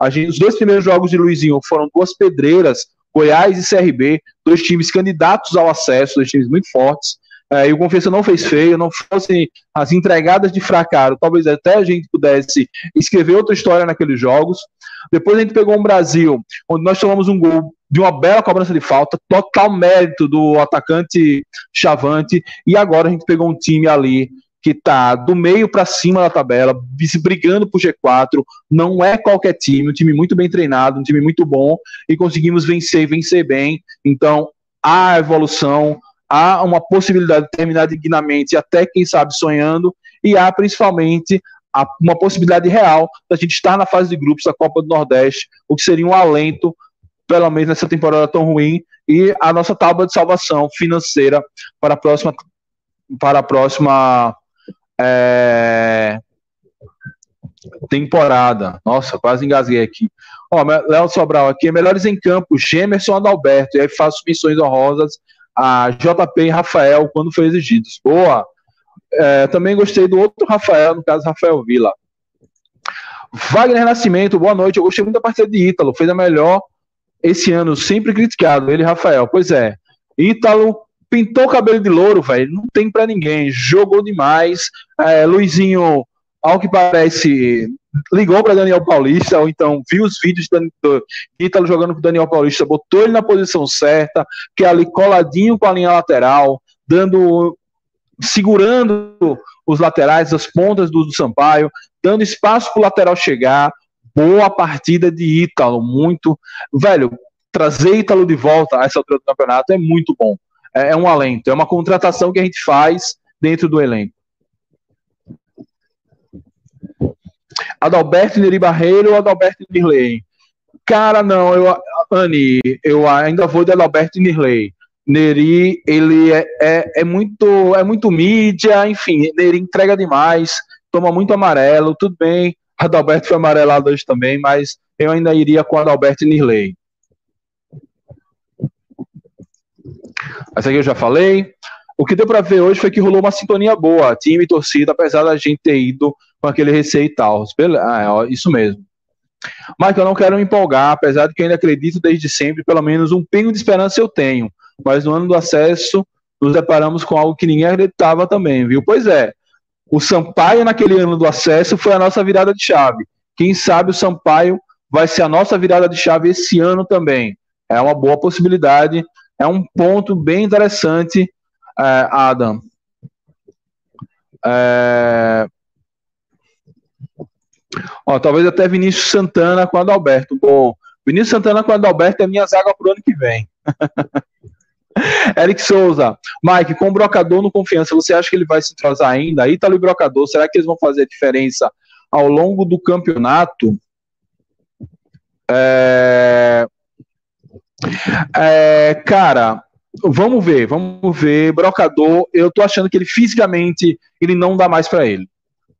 a gente, os dois primeiros jogos de Luizinho foram duas pedreiras, Goiás e CRB, dois times candidatos ao acesso, dois times muito fortes. É, e o Confiança não fez feio, não fossem as entregadas de fracasso, talvez até a gente pudesse escrever outra história naqueles jogos. Depois a gente pegou um Brasil, onde nós tomamos um gol de uma bela cobrança de falta, total mérito do atacante Chavante, e agora a gente pegou um time ali que está do meio para cima da tabela, brigando por G4, não é qualquer time, um time muito bem treinado, um time muito bom, e conseguimos vencer, vencer bem. Então, há evolução, há uma possibilidade de terminar dignamente, até quem sabe sonhando, e há principalmente uma possibilidade real da gente estar na fase de grupos da Copa do Nordeste, o que seria um alento, pelo menos nessa temporada tão ruim, e a nossa tábua de salvação financeira para a próxima para a próxima é, temporada. Nossa, quase engasguei aqui. Ó, Léo Sobral aqui, melhores em campo, Gemerson Adalberto, e aí faço missões honrosas a JP e Rafael quando foi exigidos. Boa! É, também gostei do outro Rafael, no caso Rafael Vila. Wagner Nascimento, boa noite. Eu gostei muito da partida de Ítalo, fez a melhor esse ano, sempre criticado. Ele, Rafael, pois é. Ítalo pintou o cabelo de louro, velho. Não tem para ninguém. Jogou demais. É, Luizinho, ao que parece, ligou para Daniel Paulista, ou então viu os vídeos do Ítalo jogando com Daniel Paulista, botou ele na posição certa, que é ali coladinho com a linha lateral, dando segurando os laterais, as pontas do, do Sampaio, dando espaço para o lateral chegar. Boa partida de Ítalo, muito. Velho, trazer Ítalo de volta a essa altura do campeonato é muito bom. É, é um alento, é uma contratação que a gente faz dentro do elenco. Adalberto Neri Barreiro ou Adalberto Nirley? Cara, não, eu, Anne, eu ainda vou de Adalberto Nirley. Neri, ele é, é, é, muito é muito mídia, enfim, Neri entrega demais, toma muito amarelo, tudo bem. Adalberto foi amarelado hoje também, mas eu ainda iria com Adalberto Nirley. Essa aqui eu já falei. O que deu para ver hoje foi que rolou uma sintonia boa, time e torcida, apesar da gente ter ido com aquele receio e tal. Ah, é, isso mesmo. Mas eu não quero me empolgar, apesar de que eu ainda acredito desde sempre, pelo menos um pingo de esperança eu tenho. Mas no ano do acesso, nos deparamos com algo que ninguém acreditava também, viu? Pois é, o Sampaio naquele ano do acesso foi a nossa virada de chave. Quem sabe o Sampaio vai ser a nossa virada de chave esse ano também. É uma boa possibilidade, é um ponto bem interessante é, Adam. É... Ó, talvez até Vinícius Santana com Adalberto. Bom, Vinícius Santana com Adalberto é minha zaga pro ano que vem. Eric Souza, Mike, com o Brocador no confiança, você acha que ele vai se entrosar ainda? Ítalo e Brocador, será que eles vão fazer a diferença ao longo do campeonato? É... É, cara, Vamos ver, vamos ver. Brocador, eu tô achando que ele fisicamente ele não dá mais para ele.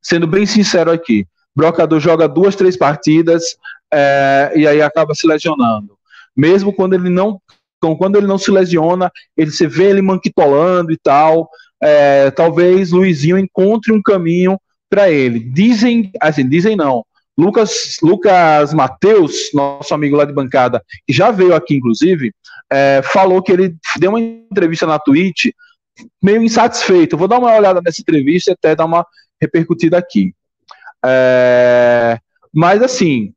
Sendo bem sincero aqui, Brocador joga duas, três partidas é, e aí acaba se lesionando. Mesmo quando ele não, quando ele não se lesiona, ele se vê ele manquitolando e tal. É, talvez Luizinho encontre um caminho para ele. Dizem, assim, dizem não. Lucas, Lucas Mateus, nosso amigo lá de bancada, que já veio aqui, inclusive, é, falou que ele deu uma entrevista na Twitch meio insatisfeito. Vou dar uma olhada nessa entrevista e até dar uma repercutida aqui. É, mas assim,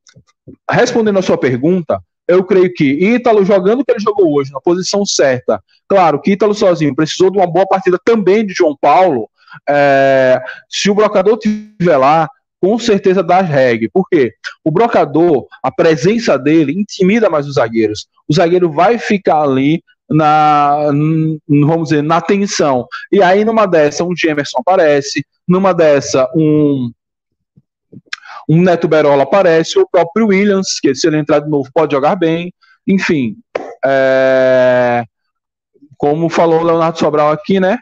respondendo a sua pergunta, eu creio que Ítalo jogando o que ele jogou hoje, na posição certa, claro que Ítalo sozinho precisou de uma boa partida também de João Paulo. É, se o brocador tiver lá, com certeza dá reg. Por quê? O brocador, a presença dele intimida mais os zagueiros. O zagueiro vai ficar ali na, vamos dizer, na tensão. E aí, numa dessa, um Gemerson aparece, numa dessa, um um Neto Berola aparece, o próprio Williams, que se ele entrar de novo pode jogar bem, enfim. É... Como falou o Leonardo Sobral aqui, né?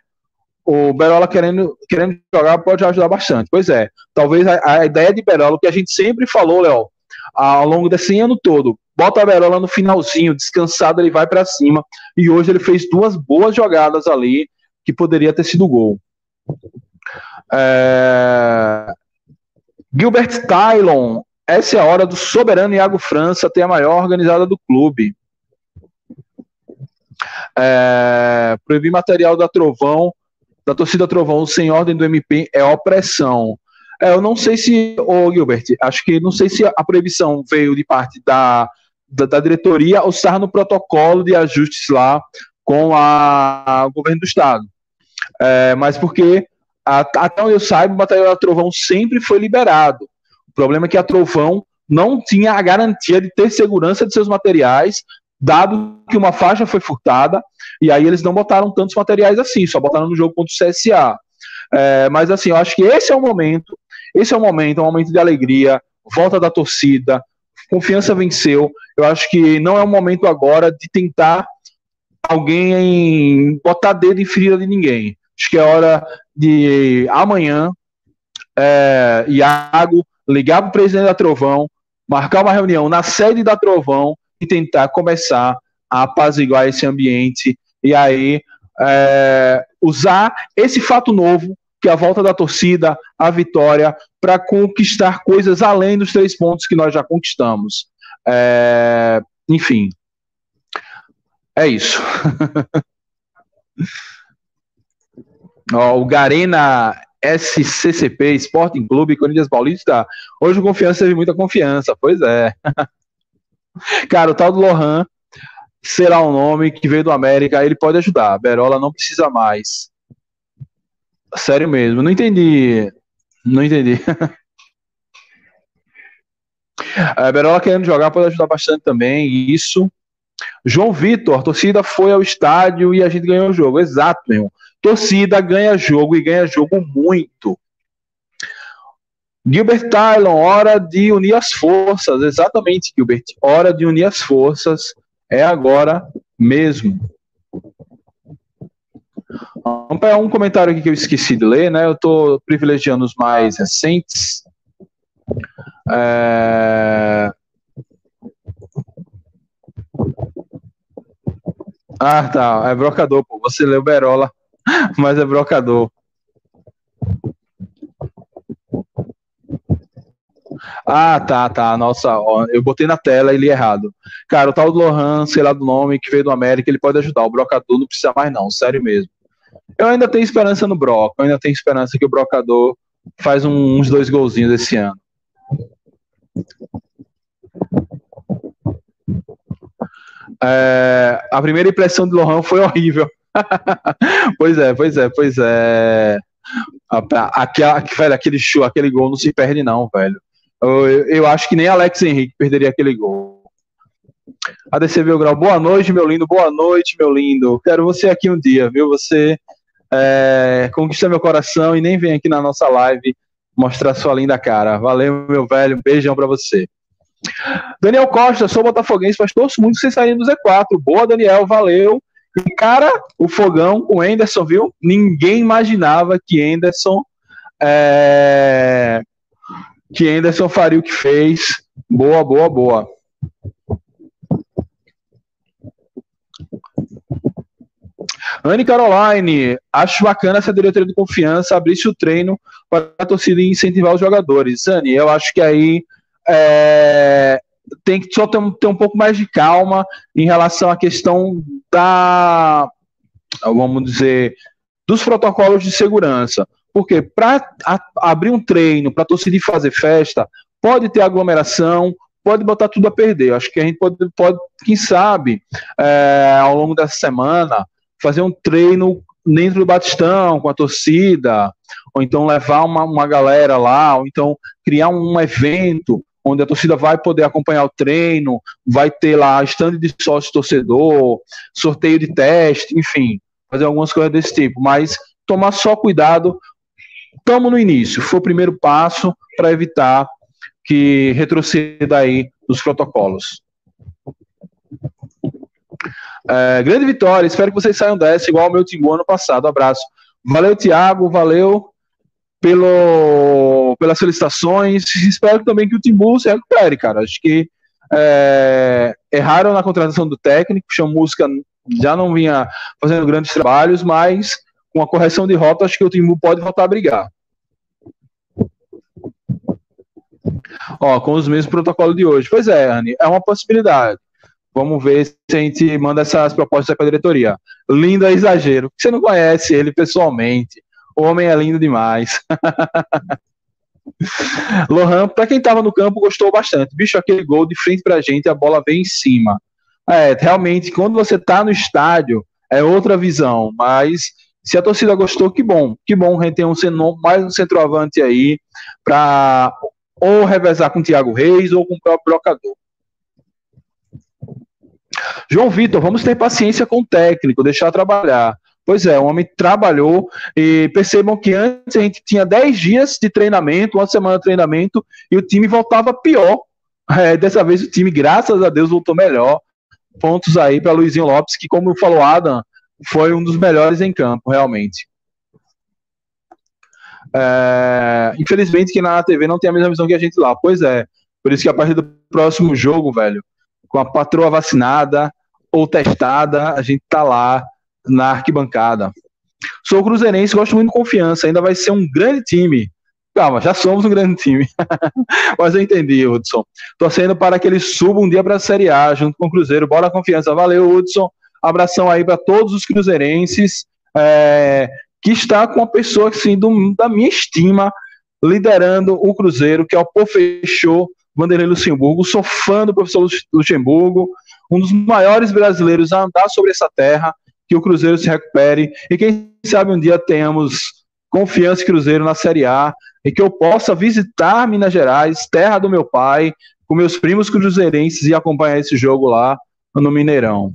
O Berola querendo, querendo jogar pode ajudar bastante. Pois é, talvez a, a ideia de Berola, que a gente sempre falou, Léo, ao longo desse ano todo, bota a Berola no finalzinho, descansado, ele vai para cima. E hoje ele fez duas boas jogadas ali, que poderia ter sido gol. É... Gilbert Tylon, essa é a hora do soberano Iago França ter a maior organizada do clube. É, proibir material da Trovão, da torcida Trovão sem ordem do MP é opressão. É, eu não sei se, ô Gilbert, acho que não sei se a proibição veio de parte da, da, da diretoria ou estava no protocolo de ajustes lá com a, a o governo do estado. É, mas porque até onde eu saiba, o material da Trovão sempre foi liberado. O problema é que a Trovão não tinha a garantia de ter segurança de seus materiais, dado que uma faixa foi furtada, e aí eles não botaram tantos materiais assim, só botaram no jogo contra o CSA. É, mas assim, eu acho que esse é o momento, esse é o momento, é um momento de alegria, volta da torcida, confiança venceu. Eu acho que não é o momento agora de tentar alguém botar dedo em ferida de ninguém. Acho que é hora de amanhã, é, Iago ligar para o presidente da Trovão, marcar uma reunião na sede da Trovão e tentar começar a apaziguar esse ambiente e aí é, usar esse fato novo, que é a volta da torcida, a vitória, para conquistar coisas além dos três pontos que nós já conquistamos. É, enfim, é isso. Ó, o Garena SCCP, Sporting Clube, Corinthians Paulista. Hoje o Confiança teve muita confiança, pois é. Cara, o tal do Lohan será um nome que veio do América, ele pode ajudar. Berola não precisa mais. Sério mesmo, não entendi. Não entendi. A Berola querendo jogar pode ajudar bastante também, isso. João Vitor, a torcida foi ao estádio e a gente ganhou o jogo. Exato, meu. Torcida ganha jogo e ganha jogo muito. Gilbert Tylon, hora de unir as forças. Exatamente, Gilbert. Hora de unir as forças. É agora mesmo. Um comentário aqui que eu esqueci de ler, né? Eu estou privilegiando os mais recentes. É... Ah, tá. É brocador, pô. Você leu Berola. mas é brocador. Ah, tá, tá. Nossa, ó, eu botei na tela e li errado. Cara, o tal do Lohan, sei lá do nome, que veio do América, ele pode ajudar. O brocador não precisa mais, não, sério mesmo. Eu ainda tenho esperança no Broco, eu ainda tenho esperança que o brocador faz um, uns dois golzinhos esse ano. É, a primeira impressão de Lohan foi horrível. pois é, pois é, pois é. Aquela, velho, aquele show, aquele gol não se perde, não, velho. Eu, eu acho que nem Alex Henrique perderia aquele gol. ADC Belgrau, boa noite, meu lindo, boa noite, meu lindo. Quero você aqui um dia, viu? Você é, conquista meu coração e nem vem aqui na nossa live mostrar sua linda cara. Valeu, meu velho, um beijão pra você. Daniel Costa, sou botafoguense, mas torço muito que vocês do Z4. Boa, Daniel, valeu. E, cara, o fogão com Anderson, viu? Ninguém imaginava que Anderson é... que Anderson faria o que fez. Boa, boa, boa. Anne Caroline, acho bacana essa diretoria de confiança abrisse o treino para a torcida incentivar os jogadores. Anne, eu acho que aí é, tem que só ter um, ter um pouco mais de calma em relação à questão da, vamos dizer, dos protocolos de segurança. Porque para abrir um treino, para torcida fazer festa, pode ter aglomeração, pode botar tudo a perder. Eu acho que a gente pode, pode quem sabe, é, ao longo dessa semana, fazer um treino dentro do Batistão, com a torcida, ou então levar uma, uma galera lá, ou então criar um evento onde a torcida vai poder acompanhar o treino, vai ter lá stand de sócio torcedor, sorteio de teste, enfim, fazer algumas coisas desse tipo, mas tomar só cuidado. Estamos no início, foi o primeiro passo para evitar que retroceda aí os protocolos. É, grande vitória, espero que vocês saiam dessa igual ao meu time ano passado. Abraço. Valeu, Thiago, valeu pelo, pelas felicitações. Espero também que o Timbu se recupere, cara. Acho que é, erraram na contratação do técnico, Música já não vinha fazendo grandes trabalhos, mas com a correção de rota, acho que o Timbu pode voltar a brigar. Ó, com os mesmos protocolos de hoje. Pois é, Anne, é uma possibilidade. Vamos ver se a gente manda essas propostas para a diretoria. Lindo é exagero. Você não conhece ele pessoalmente. O homem é lindo demais. Lohan, para quem estava no campo, gostou bastante. Bicho, aquele gol de frente para a gente, a bola vem em cima. É, realmente, quando você está no estádio, é outra visão. Mas se a torcida gostou, que bom. Que bom a gente tem um, mais um centroavante aí para ou revezar com o Thiago Reis ou com o próprio brocador. João Vitor, vamos ter paciência com o técnico, deixar trabalhar. Pois é, o homem trabalhou e percebam que antes a gente tinha 10 dias de treinamento, uma semana de treinamento, e o time voltava pior. É, dessa vez o time, graças a Deus, voltou melhor. Pontos aí para Luizinho Lopes, que, como falou Adam, foi um dos melhores em campo, realmente. É, infelizmente que na TV não tem a mesma visão que a gente lá. Pois é. Por isso que a partir do próximo jogo, velho, com a patroa vacinada ou testada, a gente tá lá na arquibancada. Sou cruzeirense, gosto muito de confiança, ainda vai ser um grande time. Calma, já somos um grande time. Mas eu entendi, Hudson. Torcendo para que ele suba um dia para a Série A, junto com o Cruzeiro. Bora confiança. Valeu, Hudson. Abração aí para todos os cruzeirenses. É, que está com uma pessoa assim, do, da minha estima, liderando o Cruzeiro, que é o Pofechô Vanderlei Luxemburgo. Sou fã do professor Luxemburgo, um dos maiores brasileiros a andar sobre essa terra, que o Cruzeiro se recupere e quem sabe um dia tenhamos confiança em Cruzeiro na Série A e que eu possa visitar Minas Gerais, terra do meu pai, com meus primos cruzeirenses e acompanhar esse jogo lá no Mineirão.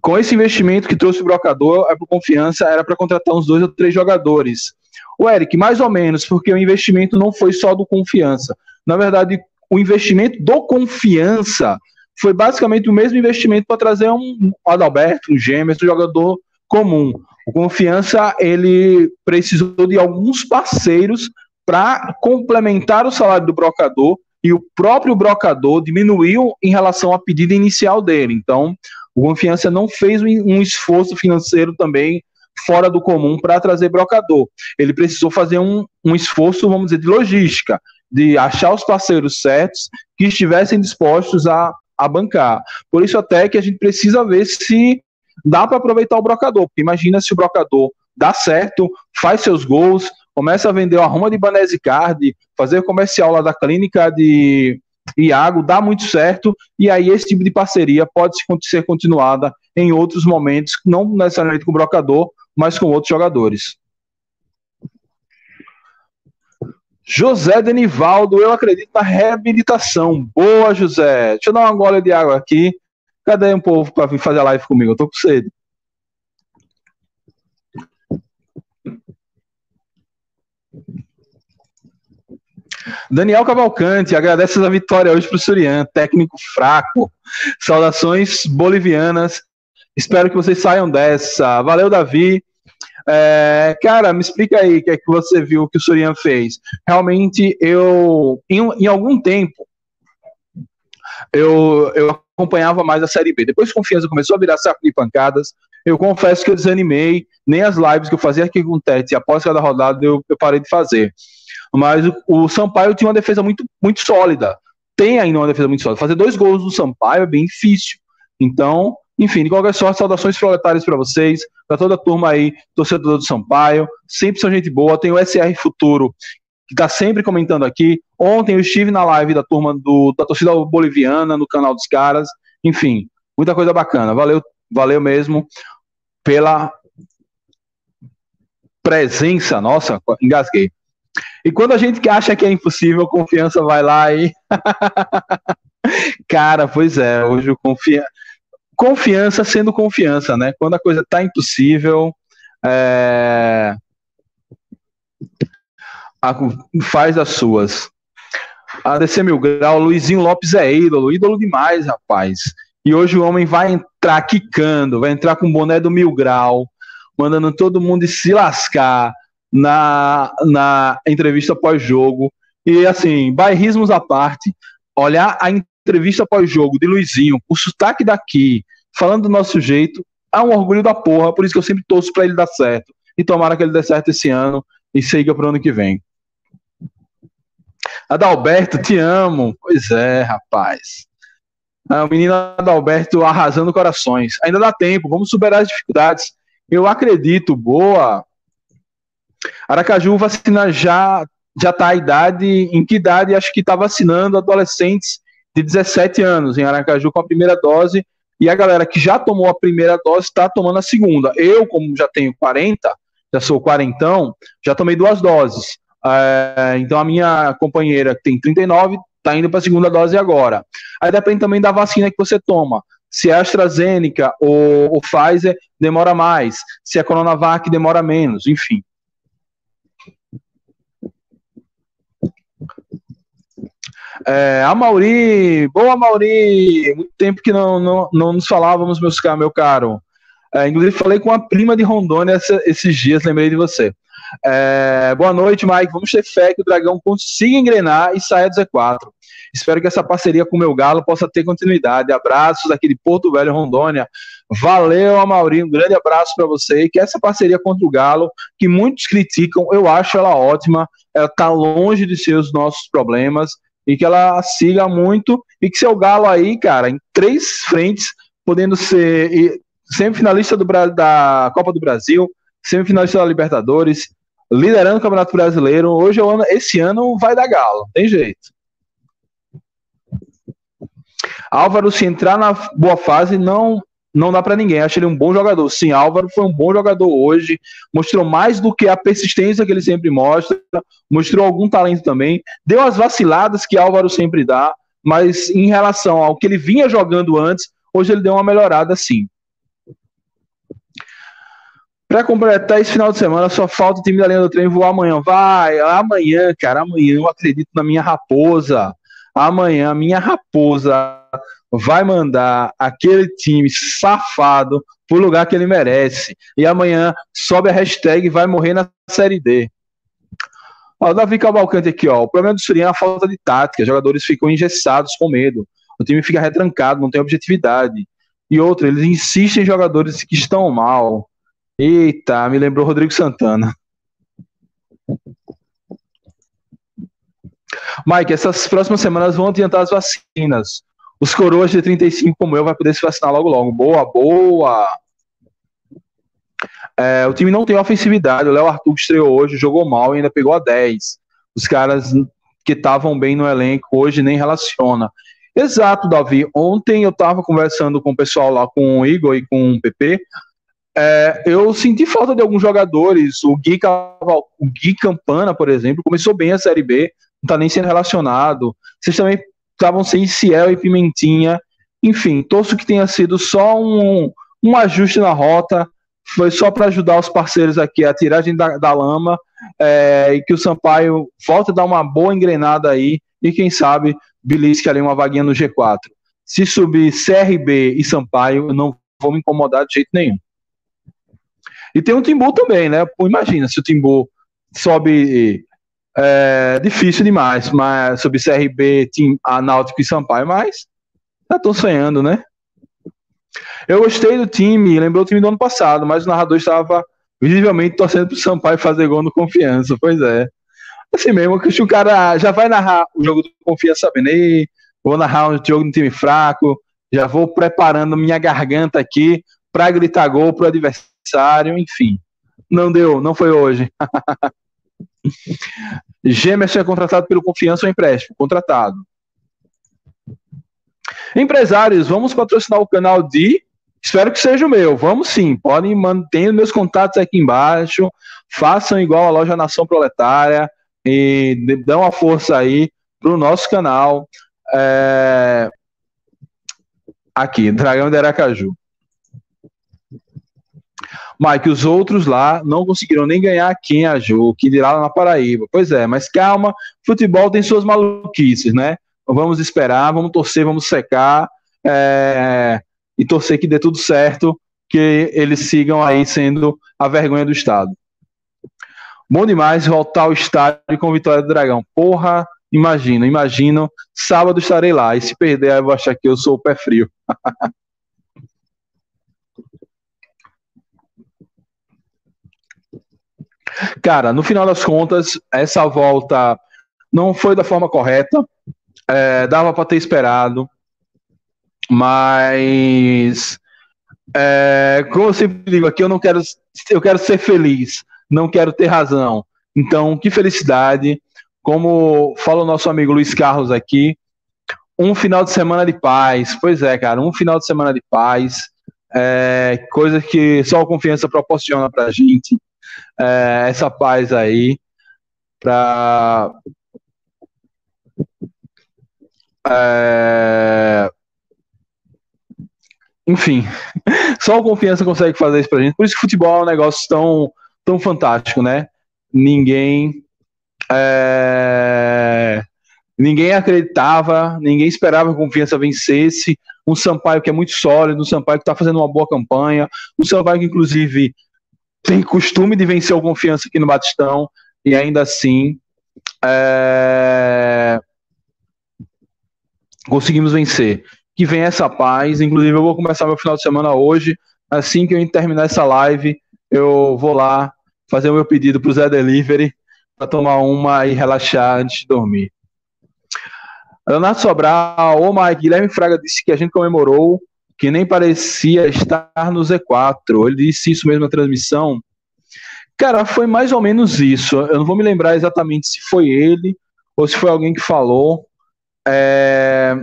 Com esse investimento que trouxe o brocador, a confiança era para contratar uns dois ou três jogadores. O Eric, mais ou menos, porque o investimento não foi só do confiança. Na verdade, o investimento do confiança foi basicamente o mesmo investimento para trazer um Adalberto, um Gêmeos, um jogador comum. O confiança ele precisou de alguns parceiros para complementar o salário do brocador e o próprio brocador diminuiu em relação à pedida inicial dele. Então, o Confiança não fez um esforço financeiro também fora do comum para trazer brocador. Ele precisou fazer um, um esforço, vamos dizer, de logística, de achar os parceiros certos que estivessem dispostos a, a bancar. Por isso até que a gente precisa ver se dá para aproveitar o brocador, porque imagina se o brocador dá certo, faz seus gols, começa a vender a Roma de Banese Card, fazer comercial lá da clínica de Iago, dá muito certo, e aí esse tipo de parceria pode ser continuada em outros momentos, não necessariamente com o brocador, mas com outros jogadores. José Denivaldo, eu acredito na reabilitação. Boa, José. Deixa eu dar uma gole de água aqui. Cadê um povo para vir fazer a live comigo? Eu tô com sede. Daniel Cavalcante, agradece a vitória hoje para o Surian, técnico fraco. Saudações bolivianas. Espero que vocês saiam dessa. Valeu, Davi. É, cara, me explica aí o que é que você viu que o Surian fez. Realmente, eu, em, em algum tempo, eu, eu acompanhava mais a Série B. Depois que Confiança começou a virar saco de pancadas, eu confesso que eu desanimei, nem as lives que eu fazia aqui com o Tete após cada rodada eu, eu parei de fazer. Mas o, o Sampaio tinha uma defesa muito, muito sólida. Tem ainda uma defesa muito sólida. Fazer dois gols do Sampaio é bem difícil. Então, Enfim, de qualquer sorte, saudações proletárias para vocês, para toda a turma aí, torcedor do Sampaio. Sempre são gente boa. Tem o SR Futuro, que está sempre comentando aqui. Ontem eu estive na live da turma do, da torcida boliviana, no canal dos caras. Enfim, muita coisa bacana. Valeu, valeu mesmo pela presença. Nossa, engasguei. E quando a gente acha que é impossível, confiança vai lá e. Cara, pois é, hoje o confiança. Confiança sendo confiança, né? Quando a coisa tá impossível, é... faz as suas. A DC Mil Grau, Luizinho Lopes é ídolo, ídolo demais, rapaz. E hoje o homem vai entrar quicando, vai entrar com o boné do Mil Grau, mandando todo mundo se lascar na, na entrevista pós-jogo. E assim, bairrismos à parte, olhar a entrevista pós-jogo de Luizinho, o sotaque daqui, falando do nosso jeito, é um orgulho da porra, por isso que eu sempre torço para ele dar certo. E tomara que ele dê certo esse ano e siga pro ano que vem. Adalberto, te amo. Pois é, rapaz. É, o menino Adalberto arrasando corações. Ainda dá tempo, vamos superar as dificuldades. Eu acredito, boa. Aracaju vacina já já está a idade, em que idade acho que está vacinando adolescentes de 17 anos em Aracaju com a primeira dose e a galera que já tomou a primeira dose está tomando a segunda. Eu, como já tenho 40, já sou quarentão, já tomei duas doses. É, então a minha companheira que tem 39 está indo para a segunda dose agora. Aí depende também da vacina que você toma. Se é AstraZeneca ou, ou Pfizer, demora mais. Se é Coronavac, demora menos. Enfim. É, a Mauri, boa Mauri, muito tempo que não, não, não nos falávamos, meus, meu caro. É, inclusive falei com a prima de Rondônia essa, esses dias, lembrei de você. É, boa noite, Mike. Vamos ter fé que o Dragão consiga engrenar e saia do Z4. Espero que essa parceria com o meu Galo possa ter continuidade. Abraços aqui de Porto Velho, Rondônia. Valeu, Amaury. Um grande abraço para você. Que essa parceria contra o Galo, que muitos criticam, eu acho ela ótima. Ela está longe de ser os nossos problemas e que ela siga muito e que seu Galo aí, cara, em três frentes, podendo ser semifinalista do, da Copa do Brasil, semifinalista da Libertadores, liderando o Campeonato Brasileiro. Hoje, esse ano, vai dar Galo, tem jeito. Álvaro, se entrar na boa fase, não não dá para ninguém. Acho ele um bom jogador. Sim, Álvaro foi um bom jogador hoje. Mostrou mais do que a persistência que ele sempre mostra. Mostrou algum talento também. Deu as vaciladas que Álvaro sempre dá. Mas em relação ao que ele vinha jogando antes, hoje ele deu uma melhorada sim. Para completar esse final de semana, só falta o time da linha do trem voar amanhã. Vai, amanhã, cara, amanhã eu acredito na minha raposa. Amanhã, minha raposa vai mandar aquele time safado pro lugar que ele merece. E amanhã sobe a hashtag vai morrer na Série D. Ó, o Davi Cavalcante aqui, ó. O problema do Surian é a falta de tática. Jogadores ficam engessados com medo. O time fica retrancado, não tem objetividade. E outro, eles insistem em jogadores que estão mal. Eita, me lembrou Rodrigo Santana. Mike, essas próximas semanas vão adiantar as vacinas. Os coroas de 35 como eu vai poder se vacinar logo logo. Boa, boa. É, o time não tem ofensividade. O Léo Arthur estreou hoje, jogou mal e ainda pegou a 10. Os caras que estavam bem no elenco hoje nem relaciona. Exato, Davi. Ontem eu estava conversando com o pessoal lá, com o Igor e com o PP. É, eu senti falta de alguns jogadores. O Gui, o Gui Campana, por exemplo, começou bem a Série B, não está nem sendo relacionado. Vocês também estavam sem Ciel e Pimentinha. Enfim, torço que tenha sido só um, um ajuste na rota, foi só para ajudar os parceiros aqui a tiragem da, da lama é, e que o Sampaio volte a dar uma boa engrenada aí e quem sabe belisque ali uma vaguinha no G4. Se subir CRB e Sampaio, eu não vou me incomodar de jeito nenhum. E tem o Timbu também, né? Pô, imagina se o Timbu sobe é difícil demais, mas sobre CRB, Team, a Náutico e Sampaio, mas já tô sonhando, né? Eu gostei do time, lembrou o time do ano passado, mas o narrador estava visivelmente torcendo pro Sampaio fazer gol no confiança, pois é. Assim mesmo, que o cara já vai narrar o jogo do confiança sabendo, aí, vou narrar um jogo no time fraco, já vou preparando minha garganta aqui para gritar gol pro adversário, enfim. Não deu, não foi hoje. Gemerson é contratado pelo Confiança ou empréstimo? Contratado. Empresários, vamos patrocinar o canal de. Espero que seja o meu. Vamos sim. Podem manter meus contatos aqui embaixo. Façam igual a loja Nação Proletária e dão a força aí pro nosso canal. É... Aqui, Dragão de Aracaju. Mike, os outros lá não conseguiram nem ganhar aqui em Aju, que dirá lá na Paraíba. Pois é, mas calma, futebol tem suas maluquices, né? Vamos esperar, vamos torcer, vamos secar é, e torcer que dê tudo certo, que eles sigam aí sendo a vergonha do Estado. Bom demais voltar ao estádio com Vitória do Dragão. Porra, imagino, imagino. Sábado estarei lá. E se perder, eu vou achar que eu sou o pé frio. Cara, no final das contas, essa volta não foi da forma correta. É, dava para ter esperado, mas é, como eu sempre digo aqui, eu não quero, eu quero ser feliz, não quero ter razão. Então, que felicidade! Como fala o nosso amigo Luiz Carlos aqui, um final de semana de paz. Pois é, cara, um final de semana de paz. É, coisa que só a confiança proporciona pra gente é, essa paz aí para é, enfim, só a confiança consegue fazer isso pra gente. Por isso que futebol é um negócio tão, tão fantástico, né? Ninguém. É, ninguém acreditava, ninguém esperava que a confiança vencesse. Um Sampaio que é muito sólido, um Sampaio que está fazendo uma boa campanha, um Sampaio que, inclusive, tem costume de vencer o confiança aqui no Batistão e ainda assim é... conseguimos vencer. Que vem essa paz. Inclusive, eu vou começar meu final de semana hoje. Assim que eu terminar essa live, eu vou lá fazer o meu pedido para o Zé Delivery para tomar uma e relaxar antes de dormir. Leonardo Sobral, ô Mike, Guilherme Fraga disse que a gente comemorou que nem parecia estar no Z4. Ele disse isso mesmo na transmissão. Cara, foi mais ou menos isso. Eu não vou me lembrar exatamente se foi ele ou se foi alguém que falou. É...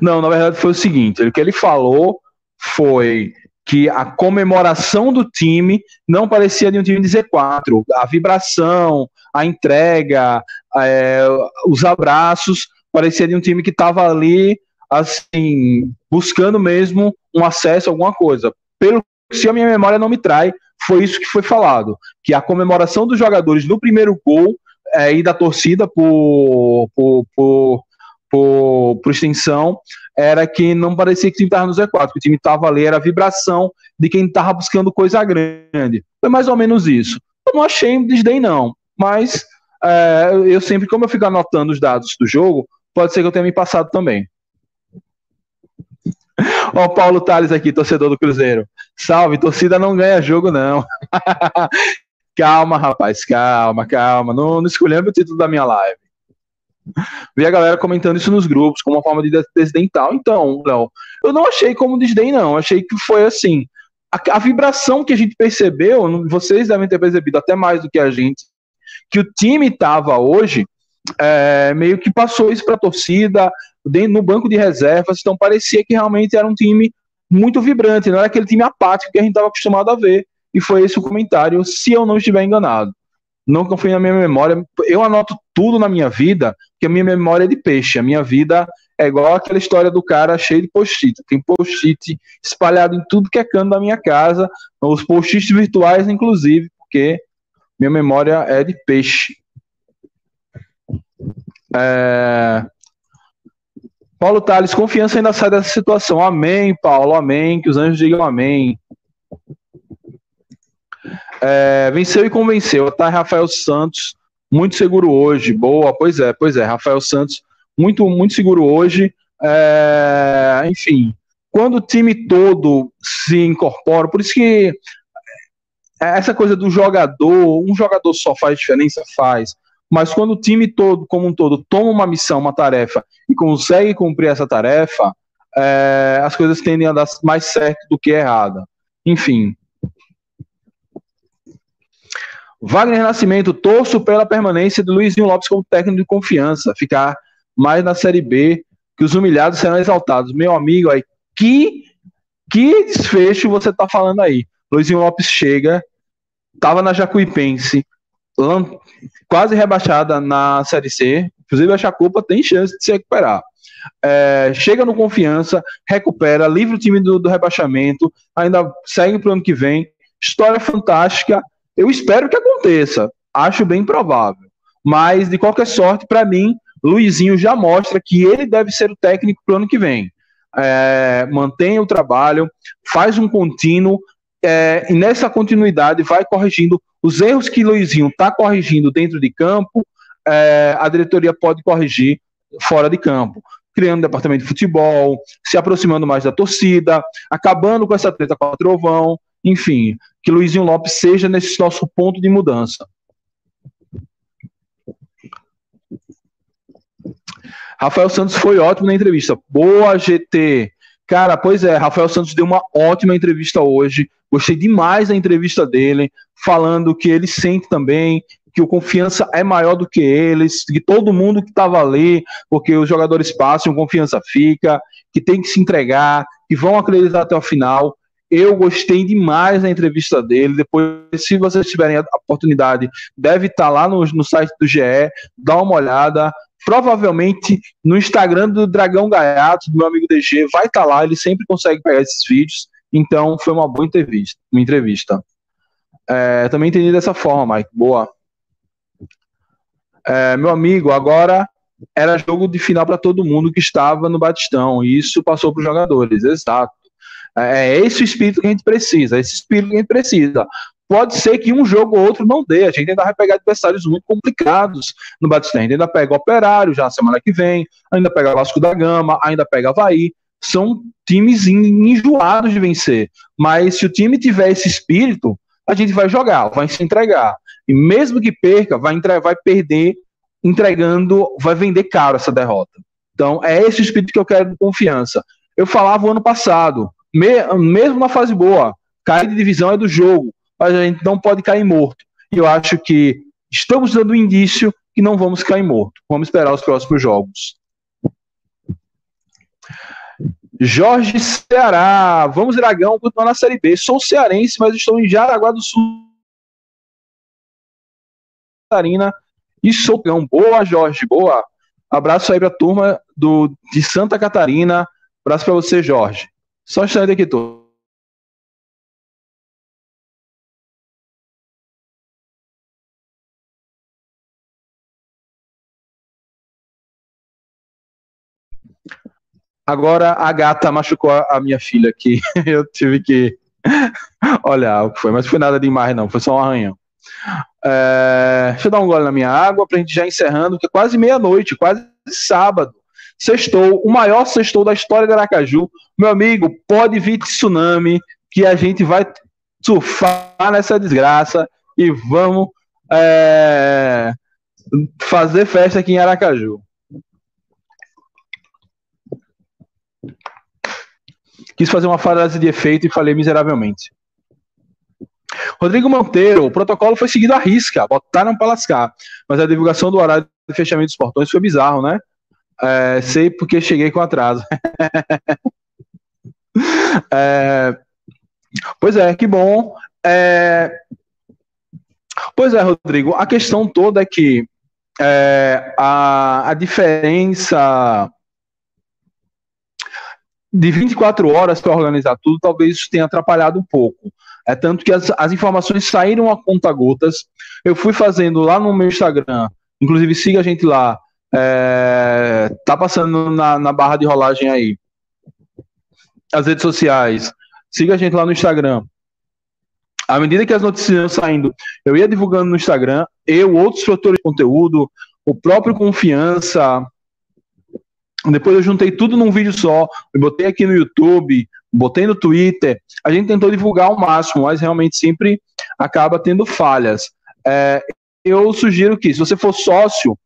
Não, na verdade foi o seguinte: o que ele falou foi que a comemoração do time não parecia de um time de Z4. A vibração, a entrega, é, os abraços, parecia de um time que estava ali assim, buscando mesmo um acesso a alguma coisa. Pelo se a minha memória não me trai, foi isso que foi falado, que a comemoração dos jogadores no primeiro gol é, e da torcida por, por, por, por, por extensão era que não parecia que o time estava no Z4, que o time estava ali, era a vibração de quem estava buscando coisa grande. Foi mais ou menos isso. Eu não achei desdém, não, mas é, eu sempre, como eu fico anotando os dados do jogo, pode ser que eu tenha me passado também. Ó, o Paulo Tales aqui, torcedor do Cruzeiro. Salve, torcida não ganha jogo, não. calma, rapaz, calma, calma. Não, não o título da minha live. Vi a galera comentando isso nos grupos, como uma forma de desdental. Então, Léo, eu não achei como desdém, não. Achei que foi assim. A, a, vibração que a gente percebeu, vocês devem ter percebido até mais do que a gente, que o time estava hoje, é, meio que passou isso para a torcida, no banco de reservas, então parecia que realmente era um time muito vibrante, não era aquele time apático que a gente estava acostumado a ver. E foi esse o comentário, se eu não estiver enganado. Não confio na minha memória. Eu anoto tudo na minha vida, porque a minha memória é de peixe. A minha vida é igual aquela história do cara cheio de post-it. Tem post-it espalhado em tudo que é canto da minha casa, os post-its virtuais, inclusive, porque minha memória é de peixe. É... Paulo Tales, confiança ainda sai dessa situação. Amém, Paulo, amém. Que os anjos digam amém. É, venceu e convenceu. Tá, Rafael Santos, muito seguro hoje. Boa, pois é, pois é. Rafael Santos, muito, muito seguro hoje. É, enfim, quando o time todo se incorpora, por isso que essa coisa do jogador, um jogador só faz diferença, faz mas quando o time todo, como um todo, toma uma missão, uma tarefa e consegue cumprir essa tarefa, é, as coisas tendem a dar mais certo do que errada. Enfim. Wagner Nascimento, torço pela permanência de Luizinho Lopes como técnico de confiança, ficar mais na Série B, que os humilhados serão exaltados. Meu amigo, aí, que, que desfecho você está falando aí? Luizinho Lopes chega, estava na Jacuipense, quase rebaixada na Série C, inclusive a Chacupa tem chance de se recuperar. É, chega no confiança, recupera, livra o time do, do rebaixamento, ainda segue para o ano que vem. História fantástica. Eu espero que aconteça. Acho bem provável. Mas, de qualquer sorte, para mim, Luizinho já mostra que ele deve ser o técnico para o ano que vem. É, mantém o trabalho, faz um contínuo, é, e nessa continuidade vai corrigindo os erros que Luizinho está corrigindo dentro de campo, é, a diretoria pode corrigir fora de campo. Criando departamento de futebol, se aproximando mais da torcida, acabando com essa treta com o Trovão, enfim, que Luizinho Lopes seja nesse nosso ponto de mudança. Rafael Santos foi ótimo na entrevista. Boa, GT. Cara, pois é, Rafael Santos deu uma ótima entrevista hoje. Gostei demais da entrevista dele, falando que ele sente também que o confiança é maior do que eles, que todo mundo que estava ali, porque os jogadores passam, confiança fica, que tem que se entregar, que vão acreditar até o final. Eu gostei demais da entrevista dele. Depois, se vocês tiverem a oportunidade, deve estar lá no, no site do GE, dá uma olhada provavelmente no Instagram do Dragão Gaiato, do meu amigo DG, vai estar tá lá, ele sempre consegue pegar esses vídeos, então foi uma boa entrevista. Uma entrevista. É, também entendi dessa forma, Mike, boa. É, meu amigo, agora era jogo de final para todo mundo que estava no Batistão, e isso passou para os jogadores, exato. É, é esse o espírito que a gente precisa, é esse espírito que a gente precisa pode ser que um jogo ou outro não dê. A gente ainda vai pegar adversários muito complicados no Batista. A gente ainda pega Operário já na semana que vem, ainda pega Vasco da Gama, ainda pega Havaí. São times enjoados de vencer. Mas se o time tiver esse espírito, a gente vai jogar, vai se entregar. E mesmo que perca, vai, entre... vai perder entregando, vai vender caro essa derrota. Então, é esse espírito que eu quero de confiança. Eu falava o ano passado, me... mesmo na fase boa, cair de divisão é do jogo mas a gente não pode cair morto. E eu acho que estamos dando um indício que não vamos cair morto. Vamos esperar os próximos jogos. Jorge Ceará, vamos Dragão, continuar na Série B. Sou cearense, mas estou em Jaraguá do Sul. Catarina e sou Boa, Jorge, boa. Abraço aí para a turma do, de Santa Catarina. Abraço para você, Jorge. Só um aqui, tô. Agora a gata machucou a minha filha aqui. Eu tive que olhar o que foi, mas foi nada demais, não. Foi só um arranhão. É, deixa eu dar um gole na minha água para a gente já encerrando, que é quase meia-noite, quase sábado. Sextou, o maior sextou da história de Aracaju. Meu amigo, pode vir tsunami, que a gente vai surfar nessa desgraça e vamos é, fazer festa aqui em Aracaju. Quis fazer uma frase de efeito e falei miseravelmente. Rodrigo Monteiro, o protocolo foi seguido à risca, botaram para lascar. Mas a divulgação do horário de fechamento dos portões foi bizarro, né? É, sei porque cheguei com atraso. é, pois é, que bom. É, pois é, Rodrigo, a questão toda é que é, a, a diferença de 24 horas para organizar tudo, talvez isso tenha atrapalhado um pouco. É tanto que as, as informações saíram a conta gotas. Eu fui fazendo lá no meu Instagram, inclusive siga a gente lá. É, tá passando na, na barra de rolagem aí. As redes sociais. Siga a gente lá no Instagram. À medida que as notícias iam saindo, eu ia divulgando no Instagram, eu, outros produtores de conteúdo, o próprio Confiança, depois eu juntei tudo num vídeo só, botei aqui no YouTube, botei no Twitter. A gente tentou divulgar ao máximo, mas realmente sempre acaba tendo falhas. É, eu sugiro que, se você for sócio,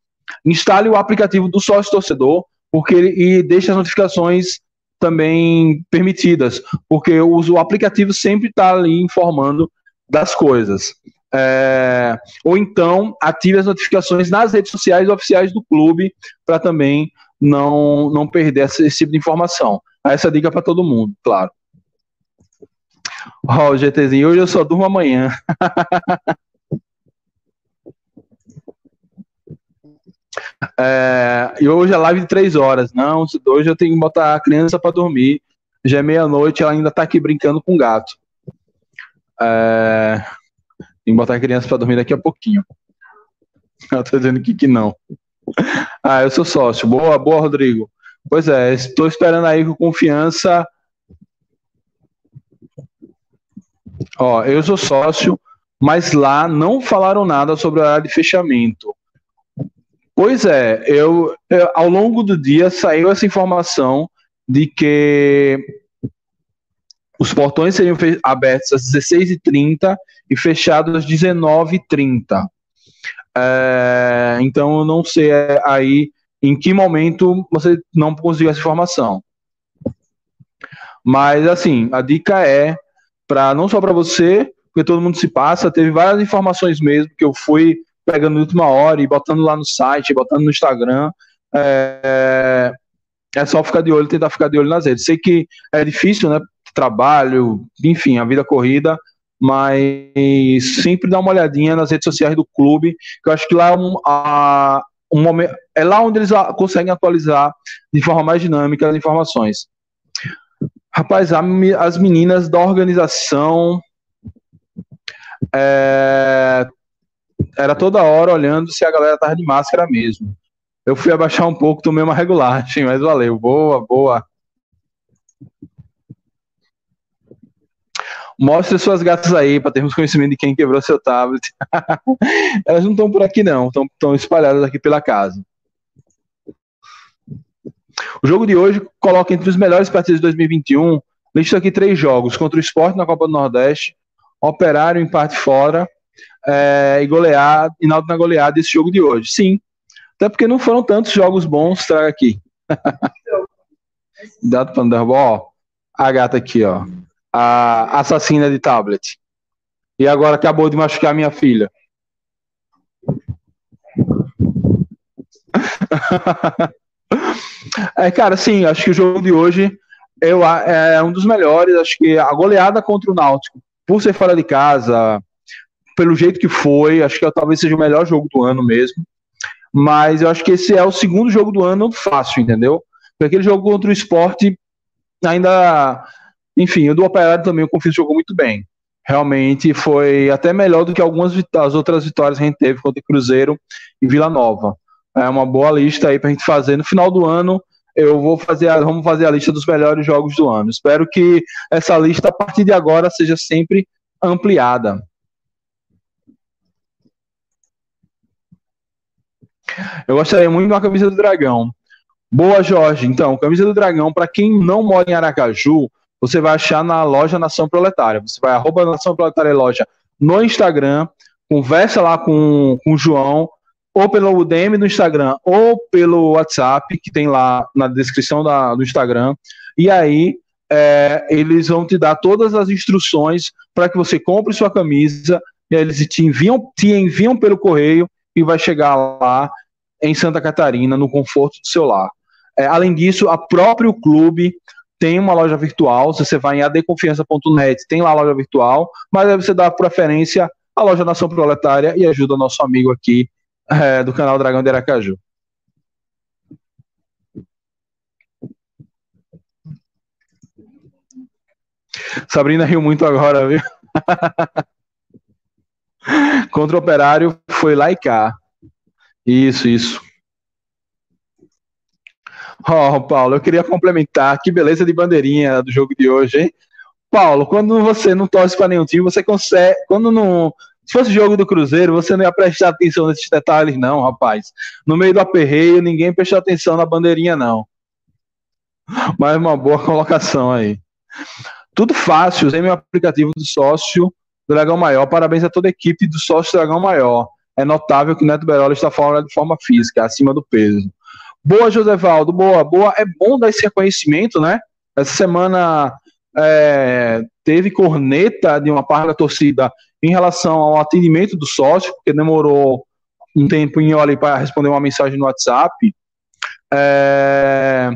instale o aplicativo do sócio torcedor, porque ele, e deixe as notificações também permitidas, porque o, o aplicativo sempre está ali informando das coisas. É, ou então ative as notificações nas redes sociais oficiais do clube para também não, não perder esse, esse, tipo de informação. Essa dica para todo mundo, claro. Ó, oh, GTzinho, hoje eu só durmo amanhã. É, e hoje é live de três horas. Não, hoje eu tenho que botar a criança para dormir. Já é meia-noite, ela ainda tá aqui brincando com o gato. É, tem que botar a criança para dormir daqui a pouquinho. Ela tá dizendo que, que não. Ah, eu sou sócio. Boa, boa, Rodrigo. Pois é, estou esperando aí com confiança. Ó, eu sou sócio, mas lá não falaram nada sobre a área de fechamento. Pois é, eu, eu, ao longo do dia saiu essa informação de que os portões seriam abertos às 16h30 e fechados às 19h30. É, então eu não sei aí em que momento você não conseguiu essa informação. Mas assim, a dica é para não só para você, porque todo mundo se passa, teve várias informações mesmo que eu fui pegando na última hora e botando lá no site, botando no Instagram. É, é só ficar de olho, tentar ficar de olho nas redes. Sei que é difícil, né? Trabalho, enfim, a vida corrida, mas sempre dá uma olhadinha nas redes sociais do clube, que eu acho que lá é um, a, um momento, é lá onde eles conseguem atualizar de forma mais dinâmica as informações. Rapaz, a, as meninas da organização é, era toda hora olhando se a galera tava de máscara mesmo. Eu fui abaixar um pouco, tomei uma regulagem, mas valeu. Boa, boa. Mostre suas gatas aí para termos conhecimento de quem quebrou seu tablet. Elas não estão por aqui, não, estão espalhadas aqui pela casa. O jogo de hoje coloca entre os melhores partidos de 2021. Lista aqui três jogos: contra o Sport na Copa do Nordeste, Operário em parte fora é, e golear, e na goleada desse jogo de hoje. Sim. Até porque não foram tantos jogos bons, traga aqui. Dado para Underball. A gata aqui, ó. A assassina de tablet. E agora acabou de machucar minha filha. é, cara, sim, acho que o jogo de hoje eu, é um dos melhores. Acho que a goleada contra o Náutico, por ser fora de casa, pelo jeito que foi, acho que talvez seja o melhor jogo do ano mesmo. Mas eu acho que esse é o segundo jogo do ano fácil, entendeu? Porque aquele jogo contra o esporte ainda. Enfim, o do Operário também, eu confio, jogou muito bem. Realmente foi até melhor do que algumas as outras vitórias que a gente teve contra o Cruzeiro e Vila Nova. É uma boa lista aí pra gente fazer. No final do ano, eu vou fazer a, vamos fazer a lista dos melhores jogos do ano. Espero que essa lista, a partir de agora, seja sempre ampliada. Eu gostaria muito de uma camisa do Dragão. Boa, Jorge. Então, camisa do Dragão, para quem não mora em Aracaju, você vai achar na loja Nação Proletária. Você vai arroba Nação Proletária Loja no Instagram, conversa lá com, com o João, ou pelo DM do Instagram, ou pelo WhatsApp, que tem lá na descrição da, do Instagram. E aí, é, eles vão te dar todas as instruções para que você compre sua camisa. E aí eles te enviam, te enviam pelo correio e vai chegar lá em Santa Catarina, no conforto do seu lar. É, além disso, a próprio clube tem uma loja virtual. Se você vai em adconfiança.net, tem lá a loja virtual, mas aí você dá preferência à loja Nação Proletária e ajuda nosso amigo aqui é, do canal Dragão de Aracaju. Sabrina riu muito agora, viu? Contra o Operário foi lá e cá. Isso, isso. Ó, oh, Paulo, eu queria complementar. Que beleza de bandeirinha do jogo de hoje, hein? Paulo, quando você não torce para nenhum time, você consegue. Quando não. Se fosse jogo do Cruzeiro, você não ia prestar atenção nesses detalhes, não, rapaz. No meio do aperreio, ninguém prestou atenção na bandeirinha, não. Mas uma boa colocação aí. Tudo fácil, usei meu aplicativo do sócio Dragão Maior. Parabéns a toda a equipe do sócio Dragão Maior. é notável que Neto Berola está fora de forma física, acima do peso. Boa, Josevaldo, boa, boa. É bom dar esse reconhecimento, né? Essa semana é, teve corneta de uma parte da torcida em relação ao atendimento do sócio, porque demorou um tempo em ali para responder uma mensagem no WhatsApp. É,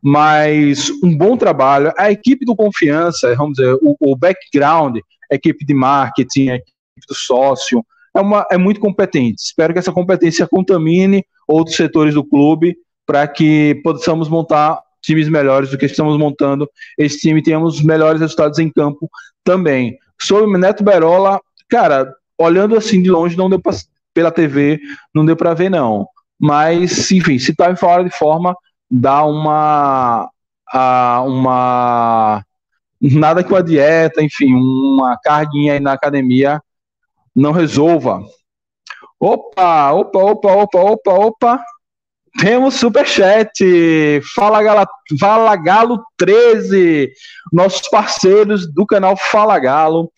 mas um bom trabalho. A equipe do Confiança, vamos dizer, o, o background, equipe de marketing, equipe do sócio, é, uma, é muito competente. Espero que essa competência contamine outros setores do clube para que possamos montar times melhores do que estamos montando. Esse time tenhamos melhores resultados em campo também. Sobre o Neto Berola, cara, olhando assim de longe, não deu pra, pela TV, não deu para ver, não. Mas, enfim, se em fora de forma, dá uma. A, uma. Nada que a dieta, enfim, uma carguinha aí na academia não resolva. Opa, opa, opa, opa, opa, opa. Temos superchat. Fala, Gala, Fala Galo 13. Nossos parceiros do canal Fala Galo.